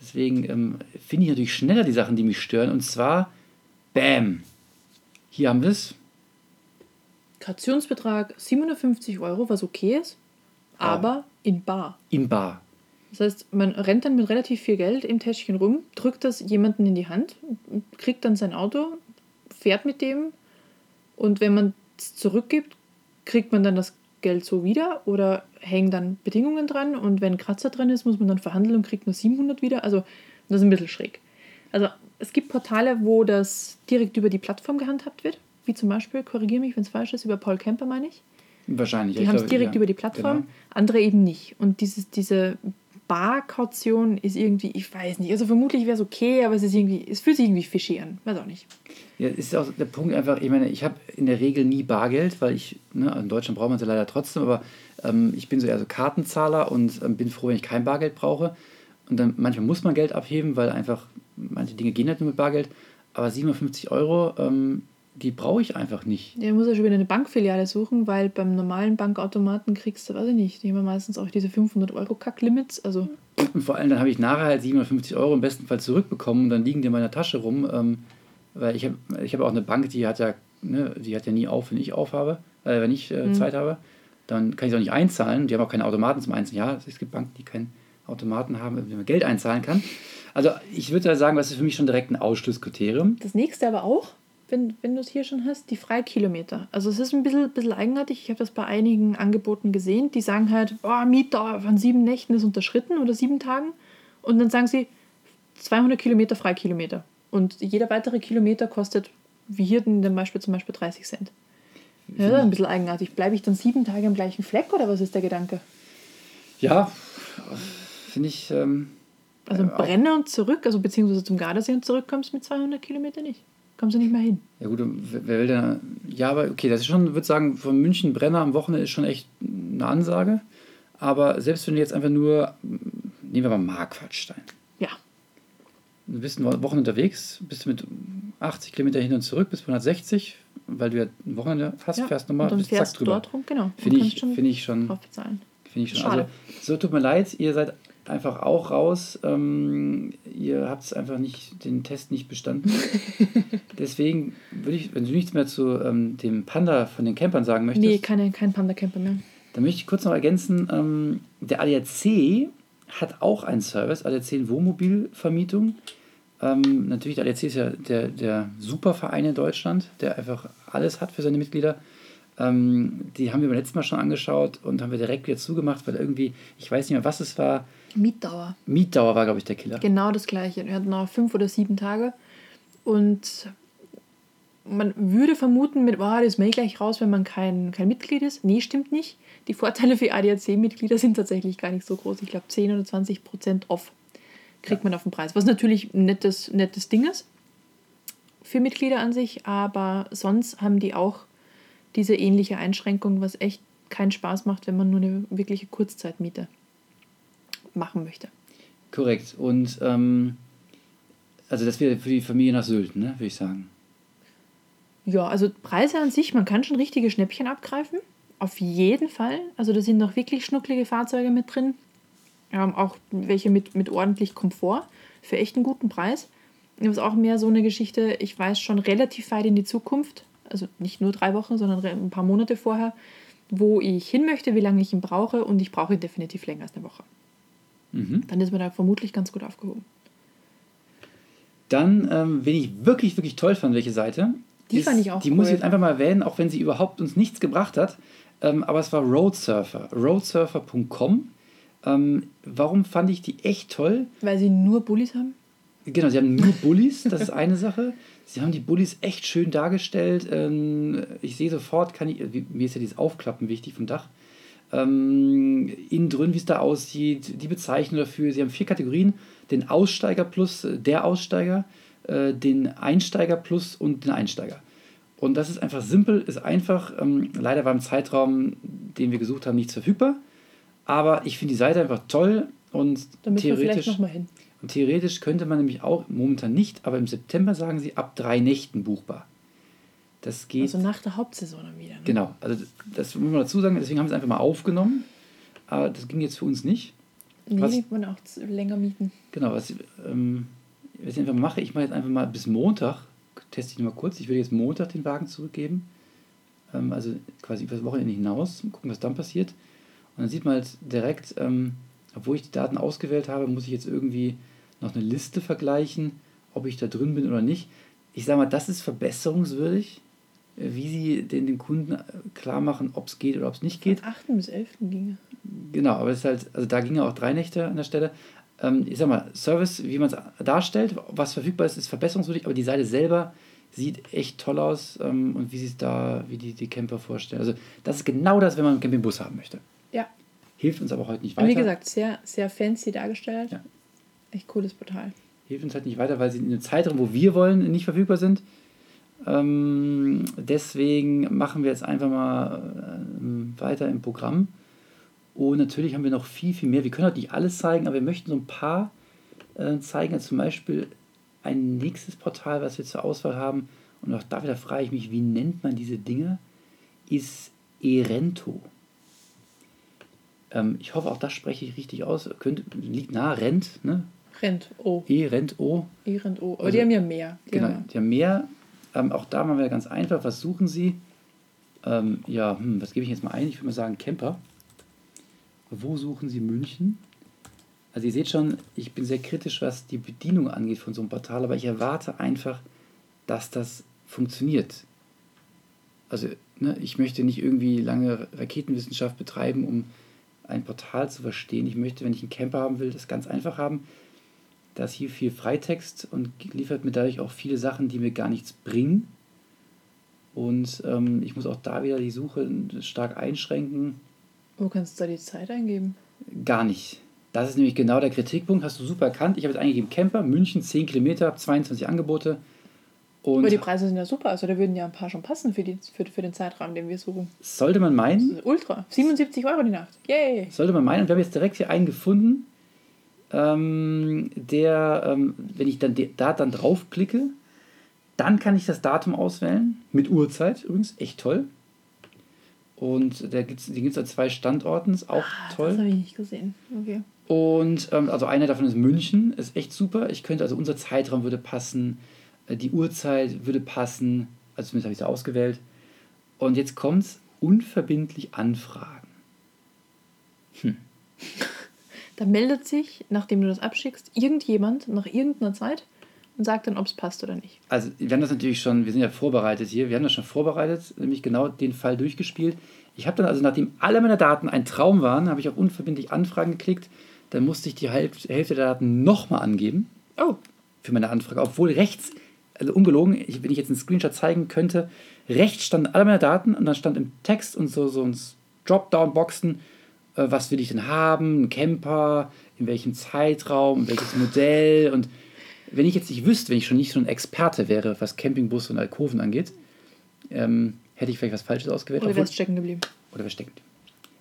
Deswegen ähm, finde ich natürlich schneller die Sachen, die mich stören. Und zwar, bam, hier haben wir es. Kautionsbetrag 750 Euro, was okay ist, aber in bar. In Bar. Das heißt, man rennt dann mit relativ viel Geld im Täschchen rum, drückt das jemanden in die Hand, kriegt dann sein Auto, fährt mit dem und wenn man es zurückgibt, kriegt man dann das Geld so wieder oder hängen dann Bedingungen dran und wenn Kratzer drin ist, muss man dann verhandeln und kriegt nur 700 wieder. Also das ist ein bisschen schräg. Also es gibt Portale, wo das direkt über die Plattform gehandhabt wird, wie zum Beispiel, korrigiere mich, wenn es falsch ist, über Paul Camper meine ich. Wahrscheinlich. Die haben es direkt ja. über die Plattform, Genau. andere eben nicht. Und dieses, diese Barkaution ist irgendwie, ich weiß nicht, also vermutlich wäre es okay, aber es ist irgendwie, es fühlt sich irgendwie fishy an, weiß auch nicht. Ja, ist auch der Punkt einfach, ich meine, ich habe in der Regel nie Bargeld, weil ich, ne, in Deutschland braucht man es ja leider trotzdem, aber ähm, ich bin so eher so Kartenzahler und ähm, bin froh, wenn ich kein Bargeld brauche. Und dann manchmal muss man Geld abheben, weil einfach manche Dinge gehen halt nur mit Bargeld. Aber 750 Euro, ähm, die brauche ich einfach nicht. Der muss ja schon wieder eine Bankfiliale suchen, weil beim normalen Bankautomaten kriegst du, weiß ich nicht, die haben ja meistens auch diese 500 Euro Kack-Limits, also Und vor allem dann habe ich nachher halt 750 Euro im besten Fall zurückbekommen und dann liegen die in meiner Tasche rum. Ähm, weil ich habe ich hab auch eine Bank, die hat ja, ne, die hat ja nie auf, wenn ich aufhabe, äh, wenn ich äh, Zeit habe. Dann kann ich es auch nicht einzahlen. Die haben auch keine Automaten zum Einzahlen. Ja, es gibt Banken, die keinen Automaten haben, dem man Geld einzahlen kann. Also ich würde sagen, das ist für mich schon direkt ein Ausschlusskriterium. Das nächste aber auch, wenn, wenn du es hier schon hast, die Freikilometer. Also es ist ein bisschen, bisschen eigenartig. Ich habe das bei einigen Angeboten gesehen. Die sagen halt, oh, Mietdauer von sieben Nächten ist unterschritten oder sieben Tagen. Und dann sagen sie 200 Kilometer Freikilometer. Und jeder weitere Kilometer kostet, wie hier in dem Beispiel zum Beispiel 30 Cent. Ja, das ist ein bisschen eigenartig. Bleibe ich dann sieben Tage am gleichen Fleck oder was ist der Gedanke? Ja, finde ich. Ähm, Also Äh, Brenner und zurück, also beziehungsweise zum Gardasee und zurück kommst du mit 200 Kilometer nicht. Kommst du nicht mehr hin. Ja gut, wer will denn... Ja, aber okay, das ist schon, würde sagen, von München Brenner am Wochenende ist schon echt eine Ansage. Aber selbst wenn du jetzt einfach nur, nehmen wir mal Marquardstein. Ja, Du bist eine Woche unterwegs, bist mit 80 Kilometer hin und zurück, bis 160, weil du ja ein Wochenende hast, ja. fährst nochmal, bist zack drüber. dort rum, genau. Finde ich, finde ich schon, finde ich schon. Also, so tut mir leid, ihr seid einfach auch raus. Ähm, ihr habt es einfach nicht, den Test nicht bestanden. Deswegen würde ich, wenn du nichts mehr zu ähm, dem Panda von den Campern sagen möchtest, Nee, keine, kein Panda-Camper mehr. dann möchte ich kurz noch ergänzen, ähm, der ADAC hat auch einen Service, ADAC Wohnmobilvermietung. Ähm, natürlich, der ADAC ist ja der, der Superverein in Deutschland, der einfach alles hat für seine Mitglieder. Ähm, die haben wir beim letzten Mal schon angeschaut und haben wir direkt wieder zugemacht, weil irgendwie, ich weiß nicht mehr, was es war. Mietdauer. Mietdauer war, glaube ich, der Killer. Genau das gleiche. Wir hatten noch fünf oder sieben Tage. Und man würde vermuten, mit, oh, das eh gleich raus, wenn man kein, kein Mitglied ist. Nee, stimmt nicht. Die Vorteile für ADAC-Mitglieder sind tatsächlich gar nicht so groß. Ich glaube, 10 oder 20 Prozent off kriegt man auf den Preis. Was natürlich ein nettes, nettes Ding ist für Mitglieder an sich, aber sonst haben die auch diese ähnliche Einschränkung, was echt keinen Spaß macht, wenn man nur eine wirkliche Kurzzeitmiete machen möchte. Korrekt. Und ähm, also das wäre für die Familie nach Sylt, ne, würde ich sagen. Ja, also Preise an sich, man kann schon richtige Schnäppchen abgreifen. Auf jeden Fall. Also da sind noch wirklich schnucklige Fahrzeuge mit drin. Ähm, auch welche mit, mit ordentlich Komfort für echt einen guten Preis. Das ist auch mehr so eine Geschichte, ich weiß schon relativ weit in die Zukunft, also nicht nur drei Wochen, sondern ein paar Monate vorher, wo ich hin möchte, wie lange ich ihn brauche und ich brauche ihn definitiv länger als eine Woche. Mhm. Dann ist man da vermutlich ganz gut aufgehoben. Dann, ähm, wen ich wirklich, wirklich toll fand, welche Seite. Die ist, fand ich auch Die muss ich cool. jetzt einfach mal erwähnen, auch wenn sie überhaupt uns nichts gebracht hat. Ähm, aber es war Roadsurfer. Roadsurfer.com. Ähm, warum fand ich die echt toll? Weil sie nur Bullis haben? Genau, sie haben nur Bullies, das ist eine Sache. Sie haben die Bullies echt schön dargestellt. Ähm, ich sehe sofort, kann ich, mir ist ja dieses Aufklappen wichtig vom Dach. Ähm, innen drin, wie es da aussieht, die Bezeichnung dafür. Sie haben vier Kategorien: den Aussteiger plus äh, der Aussteiger. äh, den Einsteiger Plus und den Einsteiger. Und das ist einfach simpel, ist einfach. Ähm, leider war im Zeitraum, den wir gesucht haben, nichts verfügbar. Aber ich finde die Seite einfach toll und Da müssen wir vielleicht theoretisch, und theoretisch könnte man nämlich auch, momentan nicht, aber im September sagen sie ab drei Nächten buchbar. Das geht. Also nach der Hauptsaison dann wieder. Ne? Genau, also das muss man dazu sagen, deswegen haben wir es einfach mal aufgenommen. Aber das ging jetzt für uns nicht. Nee, Was- wollen auch länger mieten. Genau, was, ähm, was ich einfach mache, ich mache jetzt einfach mal bis Montag, teste ich mal kurz, ich würde jetzt Montag den Wagen zurückgeben. Ähm, also quasi über das Wochenende hinaus, gucken, was dann passiert. Und dann sieht man halt direkt, ähm, obwohl ich die Daten ausgewählt habe, muss ich jetzt irgendwie noch eine Liste vergleichen, ob ich da drin bin oder nicht. Ich sage mal, das ist verbesserungswürdig, wie sie den, den Kunden äh, klar machen, ob es geht oder ob es nicht geht. Von 8. bis 11. ginge. Genau, aber es ist halt, also da gingen auch drei Nächte an der Stelle. Ähm, ich sag mal, Service, wie man es darstellt, was verfügbar ist, ist verbesserungswürdig, aber die Seite selber sieht echt toll aus ähm, und wie sie es da, wie die, die Camper vorstellen. Also das ist genau das, wenn man einen Campingbus haben möchte. Ja. Hilft uns aber heute nicht weiter. wie gesagt, sehr, sehr fancy dargestellt. Ja. Echt cooles Portal. Hilft uns halt nicht weiter, weil sie in einem Zeitraum, wo wir wollen, nicht verfügbar sind. Ähm, deswegen machen wir jetzt einfach mal ähm, weiter im Programm. Und natürlich haben wir noch viel, viel mehr. Wir können heute nicht alles zeigen, aber wir möchten so ein paar äh, zeigen. Also zum Beispiel ein nächstes Portal, was wir zur Auswahl haben. Und auch da wieder frage ich mich, wie nennt man diese Dinge? Ist Erento. Ähm, ich hoffe, auch das spreche ich richtig aus. Könnte, liegt nahe, Rent, ne? Rent O. E-Rent-O. E Rent O. Aber Also- die haben ja mehr. Die Genau, haben die haben mehr. Ähm, auch da machen wir ganz einfach. Was suchen Sie? Ähm, ja, hm, was gebe ich jetzt mal ein? Ich würde mal sagen Camper. Wo suchen Sie München? Also ihr seht schon, ich bin sehr kritisch, was die Bedienung angeht von so einem Portal, aber ich erwarte einfach, dass das funktioniert. Also ne, ich möchte nicht irgendwie lange Raketenwissenschaft betreiben, um ein Portal zu verstehen. Ich möchte, wenn ich einen Camper haben will, das ganz einfach haben. Da ist hier viel Freitext und liefert mir dadurch auch viele Sachen, die mir gar nichts bringen. Und ähm, ich muss auch da wieder die Suche stark einschränken. Wo kannst du da die Zeit eingeben? Gar nicht. Das ist nämlich genau der Kritikpunkt. Hast du super erkannt. Ich habe jetzt eingegeben Camper, München, 10 Kilometer, habe 22 Angebote. Und Aber die Preise sind ja super. Also da würden ja ein paar schon passen für, die, für, für den Zeitraum, den wir suchen. sollte man meinen, ultra. 77 Euro die Nacht. Yay. sollte man meinen, und wir haben jetzt direkt hier einen gefunden, ähm, der, ähm, wenn ich dann da dann draufklicke, dann kann ich das Datum auswählen, mit Uhrzeit übrigens, echt toll. Und der gibt's, die gibt es an zwei Standorten, ist auch Ah, toll. Das habe ich nicht gesehen. Okay. Und ähm, also einer davon ist München, ist echt super. Ich könnte, also unser Zeitraum würde passen, äh, die Uhrzeit würde passen, also zumindest habe ich es ausgewählt. Und jetzt kommt's, unverbindlich anfragen. Da meldet sich, nachdem du das abschickst, irgendjemand nach irgendeiner Zeit und sagt dann, ob es passt oder nicht. Also wir haben das natürlich schon, wir sind ja vorbereitet hier, wir haben das schon vorbereitet, nämlich genau den Fall durchgespielt. Ich habe dann also, nachdem alle meine Daten ein Traum waren, habe ich auf unverbindlich Anfragen geklickt. Dann musste ich die Hälfte der Daten nochmal angeben. Oh, für meine Anfrage, obwohl rechts, also ungelogen, ich, wenn ich jetzt einen Screenshot zeigen könnte, rechts standen alle meine Daten und dann stand im Text und so, so ein Dropdown-Boxen, was will ich denn haben, ein Camper, in welchem Zeitraum, welches Modell und wenn ich jetzt nicht wüsste, wenn ich schon nicht so ein Experte wäre, was Campingbusse und Alkoven angeht, ähm, hätte ich vielleicht was Falsches ausgewählt. oder wärst stecken geblieben. oder versteckt.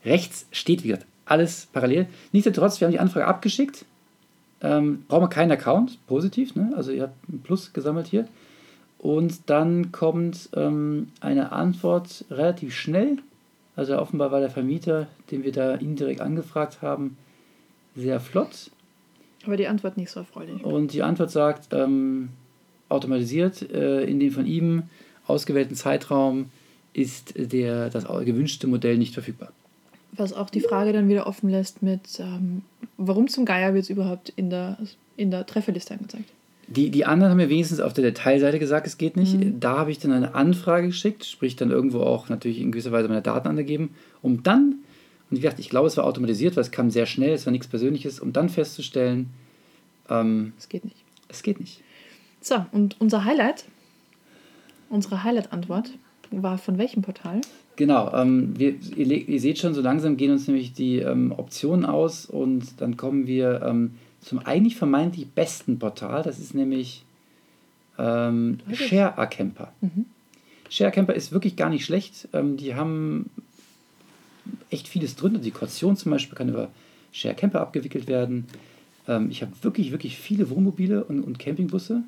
Rechts steht, wie gesagt, alles parallel. Nichtsdestotrotz, wir haben die Anfrage abgeschickt. Ähm, brauchen wir keinen Account, positiv, ne? also ihr habt ein Plus gesammelt hier. Und dann kommt ähm, eine Antwort relativ schnell. Also offenbar war der Vermieter, den wir da indirekt angefragt haben, sehr flott. Aber die Antwort nicht so erfreulich. Und die Antwort sagt, ähm, automatisiert, äh, in dem von ihm ausgewählten Zeitraum ist der, das gewünschte Modell nicht verfügbar. Was auch die Frage dann wieder offen lässt mit, ähm, warum zum Geier wird es überhaupt in der, in der Trefferliste angezeigt? Die, die anderen haben mir wenigstens auf der Detailseite gesagt, es geht nicht. Da habe ich dann eine Anfrage geschickt, sprich dann irgendwo auch natürlich in gewisser Weise meine Daten angegeben, um dann, und wie gesagt, ich glaube, es war automatisiert, weil es kam sehr schnell, es war nichts Persönliches, um dann festzustellen, ähm, Das geht nicht. es geht nicht. So, und unser Highlight, unsere Highlight-Antwort war von welchem Portal? Genau, ähm, wir, ihr, ihr seht schon, so langsam gehen uns nämlich die ähm, Optionen aus und dann kommen wir ähm, zum eigentlich vermeintlich besten Portal. Das ist nämlich Ähm? Share a Camper. Mhm. Share Camper ist wirklich gar nicht schlecht. Ähm, die haben echt vieles drin. Die Kaution zum Beispiel kann über Share Camper abgewickelt werden. Ähm, ich habe wirklich, wirklich viele Wohnmobile und, und Campingbusse.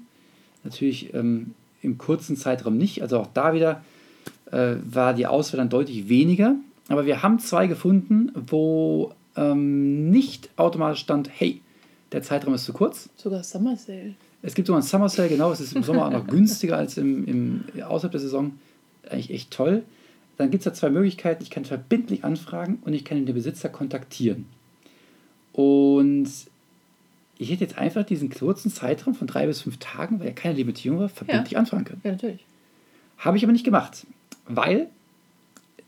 Natürlich ähm, im kurzen Zeitraum nicht. Also auch da wieder äh, war die Auswahl dann deutlich weniger. Aber wir haben zwei gefunden, wo ähm, nicht automatisch stand, hey, der Zeitraum ist zu kurz. Sogar Summer Sale. Es gibt sogar einen Summer Sale, genau, es ist im Sommer auch noch günstiger als im, im, außerhalb der Saison. Eigentlich echt toll. Dann gibt es da zwei Möglichkeiten. Ich kann verbindlich anfragen und ich kann den Besitzer kontaktieren. Und ich hätte jetzt einfach diesen kurzen Zeitraum von drei bis fünf Tagen, weil ja keine Limitierung war, verbindlich anfragen können. Ja, natürlich. Habe ich aber nicht gemacht, weil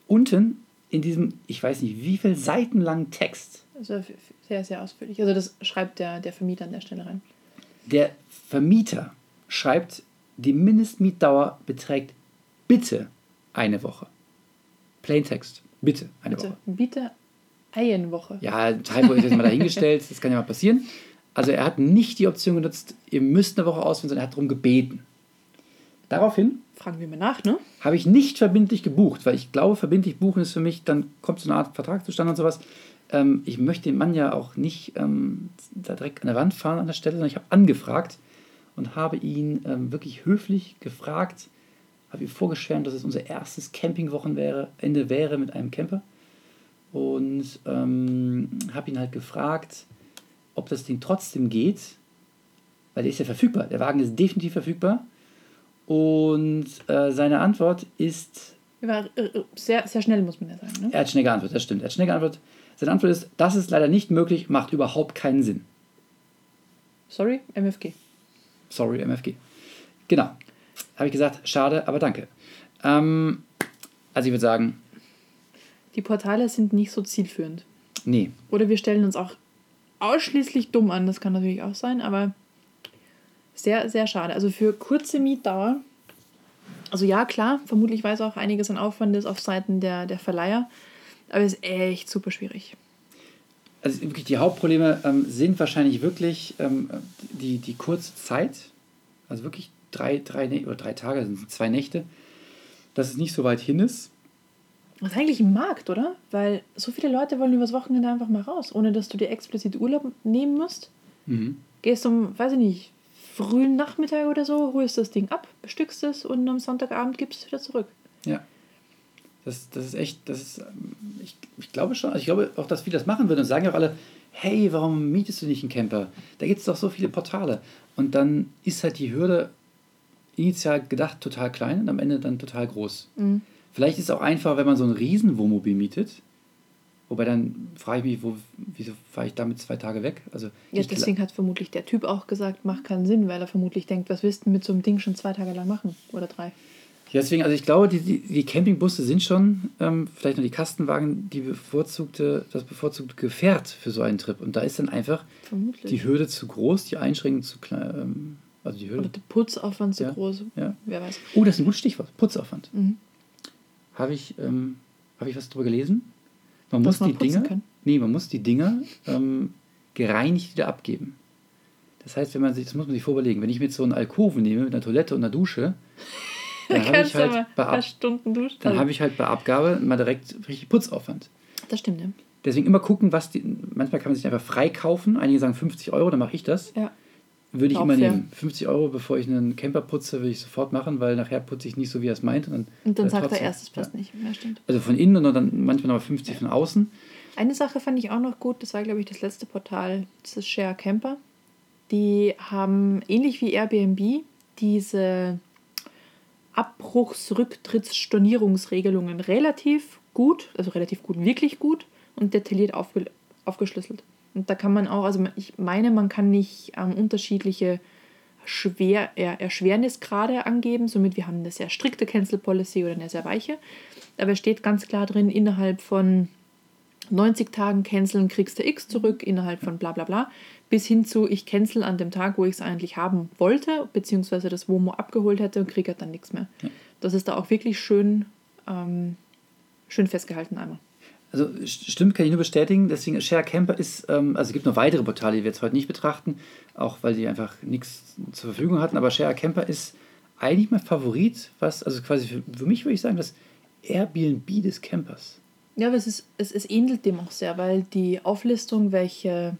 unten in diesem, ich weiß nicht, wie viel Seiten langen Text Also sehr, sehr ausführlich. Also das schreibt der, der Vermieter an der Stelle rein. Der Vermieter schreibt, die Mindestmietdauer beträgt bitte eine Woche. Plaintext. Bitte eine Bitte, Woche. bitte eine Woche. Ja, Typo ist jetzt mal dahingestellt, das kann ja mal passieren. Also er hat nicht die Option genutzt, ihr müsst eine Woche ausführen, sondern er hat darum gebeten. Daraufhin Fragen wir mal nach, ne? habe ich nicht verbindlich gebucht, weil ich glaube, verbindlich buchen ist für mich, dann kommt so eine Art Vertrag zustande und sowas. Ähm, ich möchte den Mann ja auch nicht ähm, da direkt an der Wand fahren an der Stelle, sondern ich habe angefragt und habe ihn ähm, wirklich höflich gefragt, habe ihm vorgeschwärmt, dass es unser erstes Campingwochenende wäre, mit einem Camper und ähm, habe ihn halt gefragt, ob das Ding trotzdem geht, weil der ist ja verfügbar, der Wagen ist definitiv verfügbar und äh, seine Antwort ist, War äh, äh, sehr, sehr schnell, muss man ja sagen. Ne? er hat schnell geantwortet, das stimmt, er hat schnell geantwortet. Seine Antwort ist, das ist leider nicht möglich, macht überhaupt keinen Sinn. Sorry, MFG. Sorry, MFG. Genau. Habe ich gesagt, schade, aber danke. Ähm, also ich würde sagen, Die Portale sind nicht so zielführend. nee. Oder wir stellen uns auch ausschließlich dumm an, das kann natürlich auch sein, aber sehr, sehr schade. Also für kurze Mietdauer, also ja, klar, vermutlich weiß auch einiges an Aufwand ist auf Seiten der, der Verleiher, aber es ist echt super schwierig. Also wirklich die Hauptprobleme ähm, sind wahrscheinlich wirklich ähm, die, die kurze Zeit, also wirklich drei, drei, oder drei Tage, sind zwei Nächte, dass es nicht so weit hin ist. Das ist eigentlich ein Markt, oder? Weil so viele Leute wollen übers Wochenende einfach mal raus, ohne dass du dir explizit Urlaub nehmen musst. Mhm. Gehst um, weiß ich nicht, frühen Nachmittag oder so, holst das Ding ab, bestückst es und am Sonntagabend gibst es wieder zurück. Ja. Das, das ist echt, das ist, ähm, ich, ich glaube schon, ich glaube auch, dass viele das machen würden und sagen ja auch alle, hey, warum mietest du nicht einen Camper? Da gibt es doch so viele Portale. Und dann ist halt die Hürde initial gedacht total klein und am Ende dann total groß. Mhm. Vielleicht ist es auch einfach, wenn man so ein Riesenwohnmobil mietet. Wobei dann frage ich mich, wo, wieso fahre ich damit zwei Tage weg? Also Ja, deswegen hat vermutlich der Typ auch gesagt, macht keinen Sinn, weil er vermutlich denkt, was willst du mit so einem Ding schon zwei Tage lang machen? Oder drei. Deswegen, also ich glaube, die, die, die Campingbusse sind schon, ähm, vielleicht noch die Kastenwagen, die bevorzugte, das bevorzugte Gefährt für so einen Trip. Und da ist dann einfach Vermutlich. die Hürde zu groß, die Einschränkung zu klein. Ähm, also die Oder Hürde. der Putzaufwand so Ja. groß. Ja. Wer weiß. Oh, das ist ein gutes Stichwort. Putzaufwand. Mhm. Habe ich, ähm, habe ich was drüber gelesen? Man Was muss man die Dinger. kann? Nee, man muss die Dinger ähm, gereinigt wieder abgeben. Das heißt, wenn man sich, das muss man sich vorüberlegen, wenn ich mir jetzt so einen Alkoven nehme mit einer Toilette und einer Dusche, dann habe ich halt bei, ein paar Ab, Stunden duschen. dann habe ich halt bei Abgabe mal direkt richtig Putzaufwand. das stimmt, ja. Deswegen immer gucken, was die. Manchmal kann man sich einfach freikaufen. Einige sagen 50 Euro, dann mache ich das. Ja. Würde ich Auch immer fair. nehmen. 50 Euro, bevor ich einen Camper putze, würde ich sofort machen, weil nachher putze ich nicht so, wie er es meint. Und dann, Und dann äh, sagt er erst, es passt ja. nicht. Ja, stimmt. Also von innen und dann manchmal noch 50 von außen. Eine Sache fand ich auch noch gut, das war, glaube ich, das letzte Portal, das ist Share Camper. Die haben ähnlich wie Airbnb diese Abbruchs-Rücktritts-Stornierungsregelungen relativ gut, also relativ gut, wirklich gut und detailliert aufge aufgeschlüsselt. Und da kann man auch, also ich meine, man kann nicht ähm, unterschiedliche Schwer, äh, Erschwernisgrade angeben. Somit, wir haben eine sehr strikte Cancel Policy oder eine sehr weiche. Aber es steht ganz klar drin, innerhalb von 90 Tagen canceln, kriegst du X zurück, innerhalb von bla bla bla, bis hin zu ich cancel an dem Tag, wo ich es eigentlich haben wollte, beziehungsweise das WOMO abgeholt hätte und kriege halt dann nichts mehr. Das ist da auch wirklich schön, ähm, schön festgehalten einmal. Also stimmt, kann ich nur bestätigen. Deswegen Share Camper ist, ähm, also es gibt noch weitere Portale, die wir jetzt heute nicht betrachten, auch weil die einfach nichts zur Verfügung hatten. Aber Share Camper ist eigentlich mein Favorit, was, also quasi für, für mich würde ich sagen, das Airbnb des Campers. Ja, aber es, ist, es, es ähnelt dem auch sehr, weil die Auflistung, welche.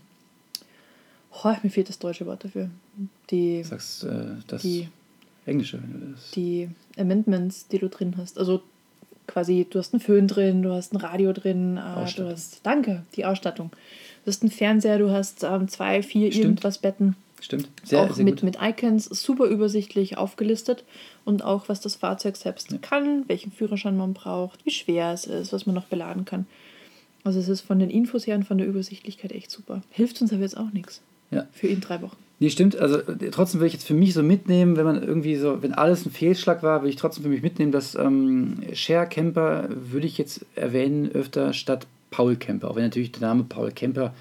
Oh, mir fehlt das deutsche Wort dafür. Die, Sagst äh, das die, Englische, wenn du das. die Amendments, die du drin hast. Also quasi, du hast einen Föhn drin, du hast ein Radio drin, äh, du hast, danke, die Ausstattung. Du hast einen Fernseher, du hast ähm, zwei, vier Stimmt. irgendwas Betten. Stimmt. Sehr, auch sehr mit, gut. mit Icons, super übersichtlich aufgelistet und auch was das Fahrzeug selbst kann, welchen Führerschein man braucht, wie schwer es ist, was man noch beladen kann. Also es ist von den Infos her und von der Übersichtlichkeit echt super. Hilft uns aber jetzt auch nichts. Ja. Für in drei Wochen. Nee, stimmt. Also äh, trotzdem würde ich jetzt für mich so mitnehmen, wenn man irgendwie so, wenn alles ein Fehlschlag war, würde ich trotzdem für mich mitnehmen, dass ähm, Share Camper würde ich jetzt erwähnen öfter statt Paul Camper. Auch wenn natürlich der Name Paul Camper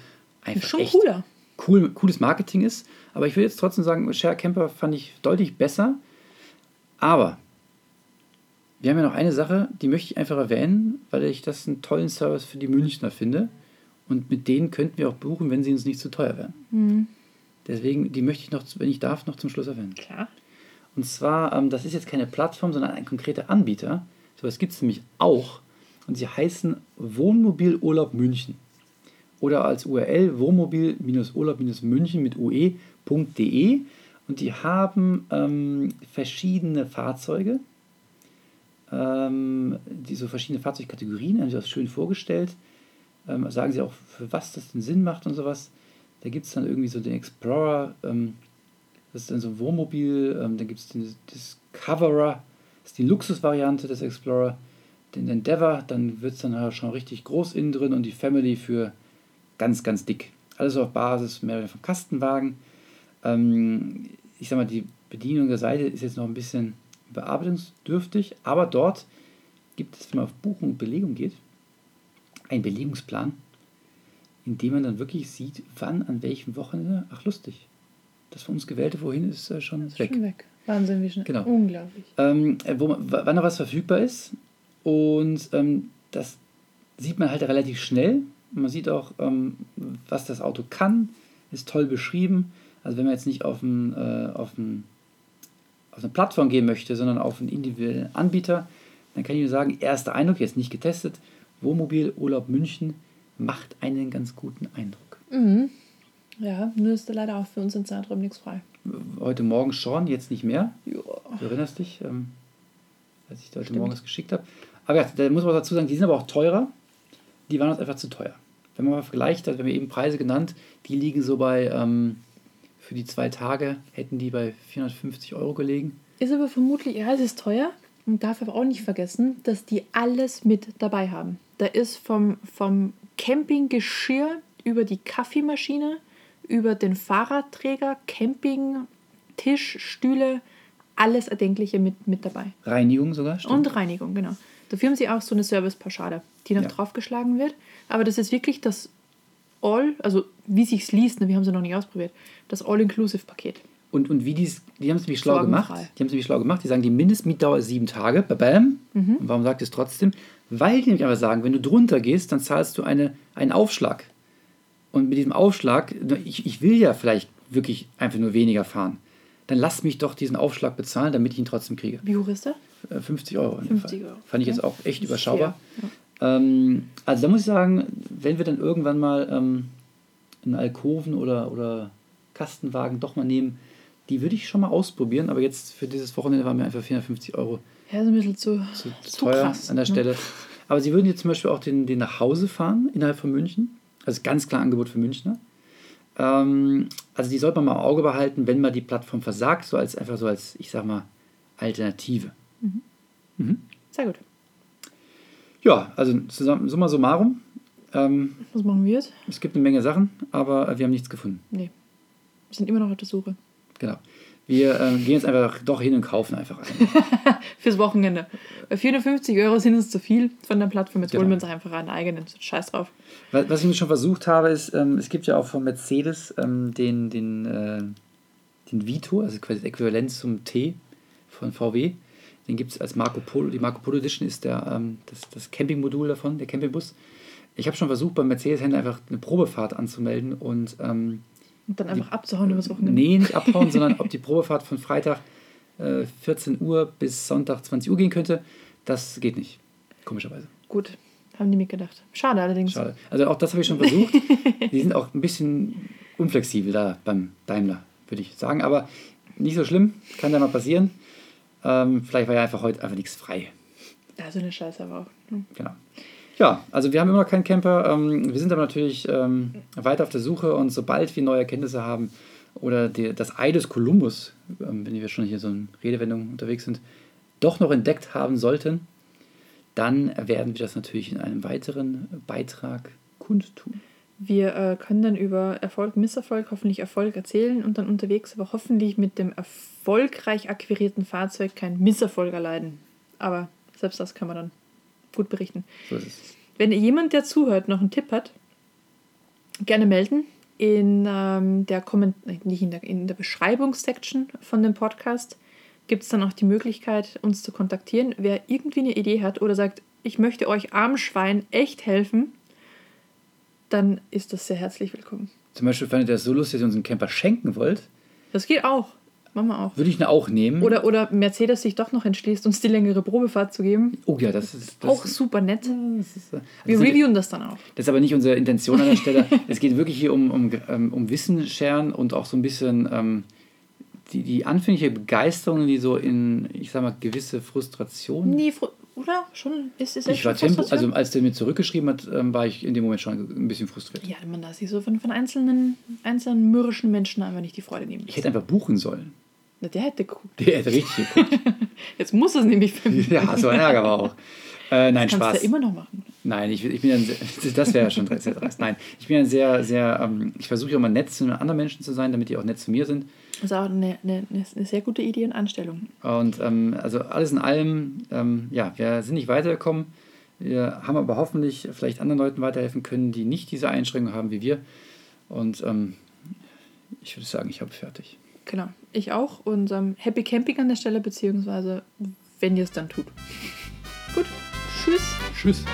einfach Schon echt cooler. Cool, cooles Marketing ist. Aber ich will jetzt trotzdem sagen, Share Camper fand ich deutlich besser. Aber wir haben ja noch eine Sache, die möchte ich einfach erwähnen, weil ich das einen tollen Service für die Münchner finde. Und mit denen könnten wir auch buchen, wenn sie uns nicht zu teuer wären. Mhm. Deswegen, die möchte ich noch, wenn ich darf, noch zum Schluss erwähnen. Klar. Und zwar, ähm, das ist jetzt keine Plattform, sondern ein konkreter Anbieter. So was gibt es nämlich auch. Und sie heißen Wohnmobilurlaub München. Oder als URL wohnmobil-urlaub-münchen mit ue.de. Und die haben ähm, verschiedene Fahrzeuge. Ähm, die so verschiedene Fahrzeugkategorien, haben sie das schön vorgestellt. Ähm, sagen sie auch, für was das denn Sinn macht und sowas. Da gibt es dann irgendwie so den Explorer, ähm, das ist dann so ein Wohnmobil, ähm, dann gibt es den Discoverer, das ist die Luxusvariante des Explorer, den Endeavour, dann wird es dann halt schon richtig groß innen drin und die Family für ganz, ganz dick. Alles auf Basis mehr oder vom Kastenwagen. Ähm, ich sag mal, die Bedienung der Seite ist jetzt noch ein bisschen bearbeitungsdürftig, aber dort gibt es, wenn man auf Buchung und Belegung geht, einen Belegungsplan, in dem man dann wirklich sieht, wann, an welchem Wochenende, ach lustig, das von uns gewählte Wohin ist äh, schon Ist weg. schon weg. Wahnsinn, wie schnell. Genau. Unglaublich. Ähm, äh, wo wann noch was verfügbar ist und ähm, das sieht man halt relativ schnell. Man sieht auch, ähm, was das Auto kann, ist toll beschrieben. Also wenn man jetzt nicht auf, ein, äh, auf, ein, auf eine Plattform gehen möchte, sondern auf einen individuellen Anbieter, dann kann ich nur sagen, erster Eindruck, jetzt nicht getestet, Wohnmobil Urlaub München macht einen ganz guten Eindruck. Mhm. Ja, nur ist da leider auch für uns im Zeitraum nichts frei. Heute Morgen schon, jetzt nicht mehr. Ja. Du erinnerst dich, ähm, als ich dir heute Stimmt. Morgen das geschickt habe. Aber ja, da muss man dazu sagen, die sind aber auch teurer. Die waren uns einfach zu teuer. Wenn man mal vergleicht, wir haben eben Preise genannt, die liegen so bei, ähm, für die zwei Tage hätten die bei 450 Euro gelegen. Ist aber vermutlich, ja, es ist teuer. Und darf aber auch nicht vergessen, dass die alles mit dabei haben. Da ist vom, vom Campinggeschirr über die Kaffeemaschine, über den Fahrradträger, Camping, Tisch, Stühle, alles Erdenkliche mit, mit dabei. Reinigung sogar, stimmt. Und Reinigung, genau. Dafür haben sie auch so eine Servicepauschale, die noch Ja. draufgeschlagen wird. Aber das ist wirklich das All, also wie sich's liest, ne, wir haben sie noch nicht ausprobiert, das All-Inclusive-Paket. Und, und wie die's, die haben es nämlich schlau gemacht. Die haben es nämlich schlau gemacht. Die sagen, die Mindestmietdauer ist sieben Tage. Bam. Mhm. Und warum sagt ihr es trotzdem? Weil die nämlich einfach sagen, wenn du drunter gehst, dann zahlst du eine, einen Aufschlag. Und mit diesem Aufschlag, ich, ich will ja vielleicht wirklich einfach nur weniger fahren. Dann lass mich doch diesen Aufschlag bezahlen, damit ich ihn trotzdem kriege. Wie hoch ist der? Äh, 50 Euro. in dem 50 Fall. Euro, Fand ich jetzt auch echt überschaubar. fair, Ähm, also da muss ich sagen, wenn wir dann irgendwann mal ähm, einen Alkoven oder, oder Kastenwagen doch mal nehmen, die würde ich schon mal ausprobieren, aber jetzt für dieses Wochenende waren mir einfach 450 Euro Ja, ist ein bisschen zu, zu, zu zu teuer krass, an der ne? Stelle. Aber sie würden jetzt zum Beispiel auch den, den nach Hause fahren innerhalb von München. Also ganz klar Angebot für Münchner. Ähm, also die sollte man mal im Auge behalten, wenn mal die Plattform versagt, so als einfach so als, ich sag mal, Alternative. Sehr gut. Ja, also zusammen, summa summarum, ähm, Was machen wir jetzt? es gibt eine Menge Sachen, aber wir haben nichts gefunden. Nee. Wir sind immer noch auf der Suche. Genau. Wir äh, gehen jetzt einfach doch hin und kaufen einfach ein. Fürs Wochenende. Bei 450 Euro sind uns zu viel von der Plattform. Jetzt Genau. holen wir uns einfach einen eigenen. Scheiß drauf. Was, was ich mir schon versucht habe, ist, ähm, es gibt ja auch von Mercedes ähm, den, den, äh, den Vito, also quasi das Äquivalent zum T von VW. Den gibt es als Marco Polo. Die Marco Polo Edition ist der, ähm, das, das Campingmodul davon, der Campingbus. Ich habe schon versucht, beim Mercedes-Händler einfach eine Probefahrt anzumelden und. Ähm, und dann einfach abzuhauen übers Wochenende. Nee, nicht abhauen, sondern ob die Probefahrt von Freitag äh, 14 Uhr bis Sonntag 20 Uhr gehen könnte. Das geht nicht, komischerweise. Gut, haben die mitgedacht. Schade allerdings. Schade. Also auch das habe ich schon versucht. die sind auch ein bisschen unflexibel da beim Daimler, würde ich sagen. Aber nicht so schlimm, kann ja mal passieren. Ähm, vielleicht war ja einfach heute einfach nichts frei. Ja, so eine Scheiße aber auch. Hm. Genau. Ja, also wir haben immer noch keinen Camper. Ähm, wir sind aber natürlich ähm, weiter auf der Suche und sobald wir neue Erkenntnisse haben oder die, das Ei des Kolumbus, ähm, wenn wir schon hier so in Redewendung unterwegs sind, doch noch entdeckt haben sollten, dann werden wir das natürlich in einem weiteren Beitrag kundtun. Wir äh, können dann über Erfolg, Misserfolg, hoffentlich Erfolg erzählen und dann unterwegs aber hoffentlich mit dem erfolgreich akquirierten Fahrzeug keinen Misserfolg erleiden. Aber selbst das kann man dann gut berichten. So. Wenn jemand, der zuhört, noch einen Tipp hat, gerne melden. In ähm, der Komment nicht in der, in der Beschreibungssection von dem Podcast gibt es dann auch die Möglichkeit, uns zu kontaktieren. Wer irgendwie eine Idee hat oder sagt, ich möchte euch armen Schwein echt helfen, dann ist das sehr herzlich willkommen. Zum Beispiel fandet ihr das so lustig, dass ihr uns einen Camper schenken wollt. Das geht auch. Machen wir auch. Würde ich auch nehmen. Oder, oder Mercedes sich doch noch entschließt, uns die längere Probefahrt zu geben. oh ja, das ist. Das auch super nett. Ist, äh, Wir das ist- reviewen das dann auch. Das ist aber nicht unsere Intention an der Stelle. es geht wirklich hier um, um, ähm, um Wissen scheren und auch so ein bisschen ähm, die, die anfängliche Begeisterung, die so in, ich sag mal, gewisse Frustration. Nee, fr- oder? Schon? Ist es Ich war Tempo, also als der mir zurückgeschrieben hat, ähm, war ich in dem Moment schon ein bisschen frustriert. Ja, man darf sich so von, von einzelnen, einzelnen mürrischen Menschen einfach nicht die Freude nehmen. Ich hätte einfach buchen sollen. Na, der hätte geguckt. Der hätte richtig geguckt. Jetzt muss es nämlich für mich. ja, so ein Ärger war auch. Äh, nein, Kannst du Spaß. ja immer noch machen. Nein, ich, ich bin ein sehr, das wäre ja schon sehr dreist. Nein, ich bin ein sehr, sehr, ähm, ich versuche ja immer nett zu anderen Menschen zu sein, damit die auch nett zu mir sind. Das ist auch eine, eine, eine sehr gute Idee und Anstellung. Und ähm, also alles in allem, ähm, ja, wir sind nicht weitergekommen. Wir haben aber hoffentlich vielleicht anderen Leuten weiterhelfen können, die nicht diese Einschränkungen haben wie wir. Und ähm, ich würde sagen, ich habe fertig. Genau. Ich auch. Und ähm, Happy Camping an der Stelle, beziehungsweise wenn ihr es dann tut. Gut. Tschüss. Tschüss.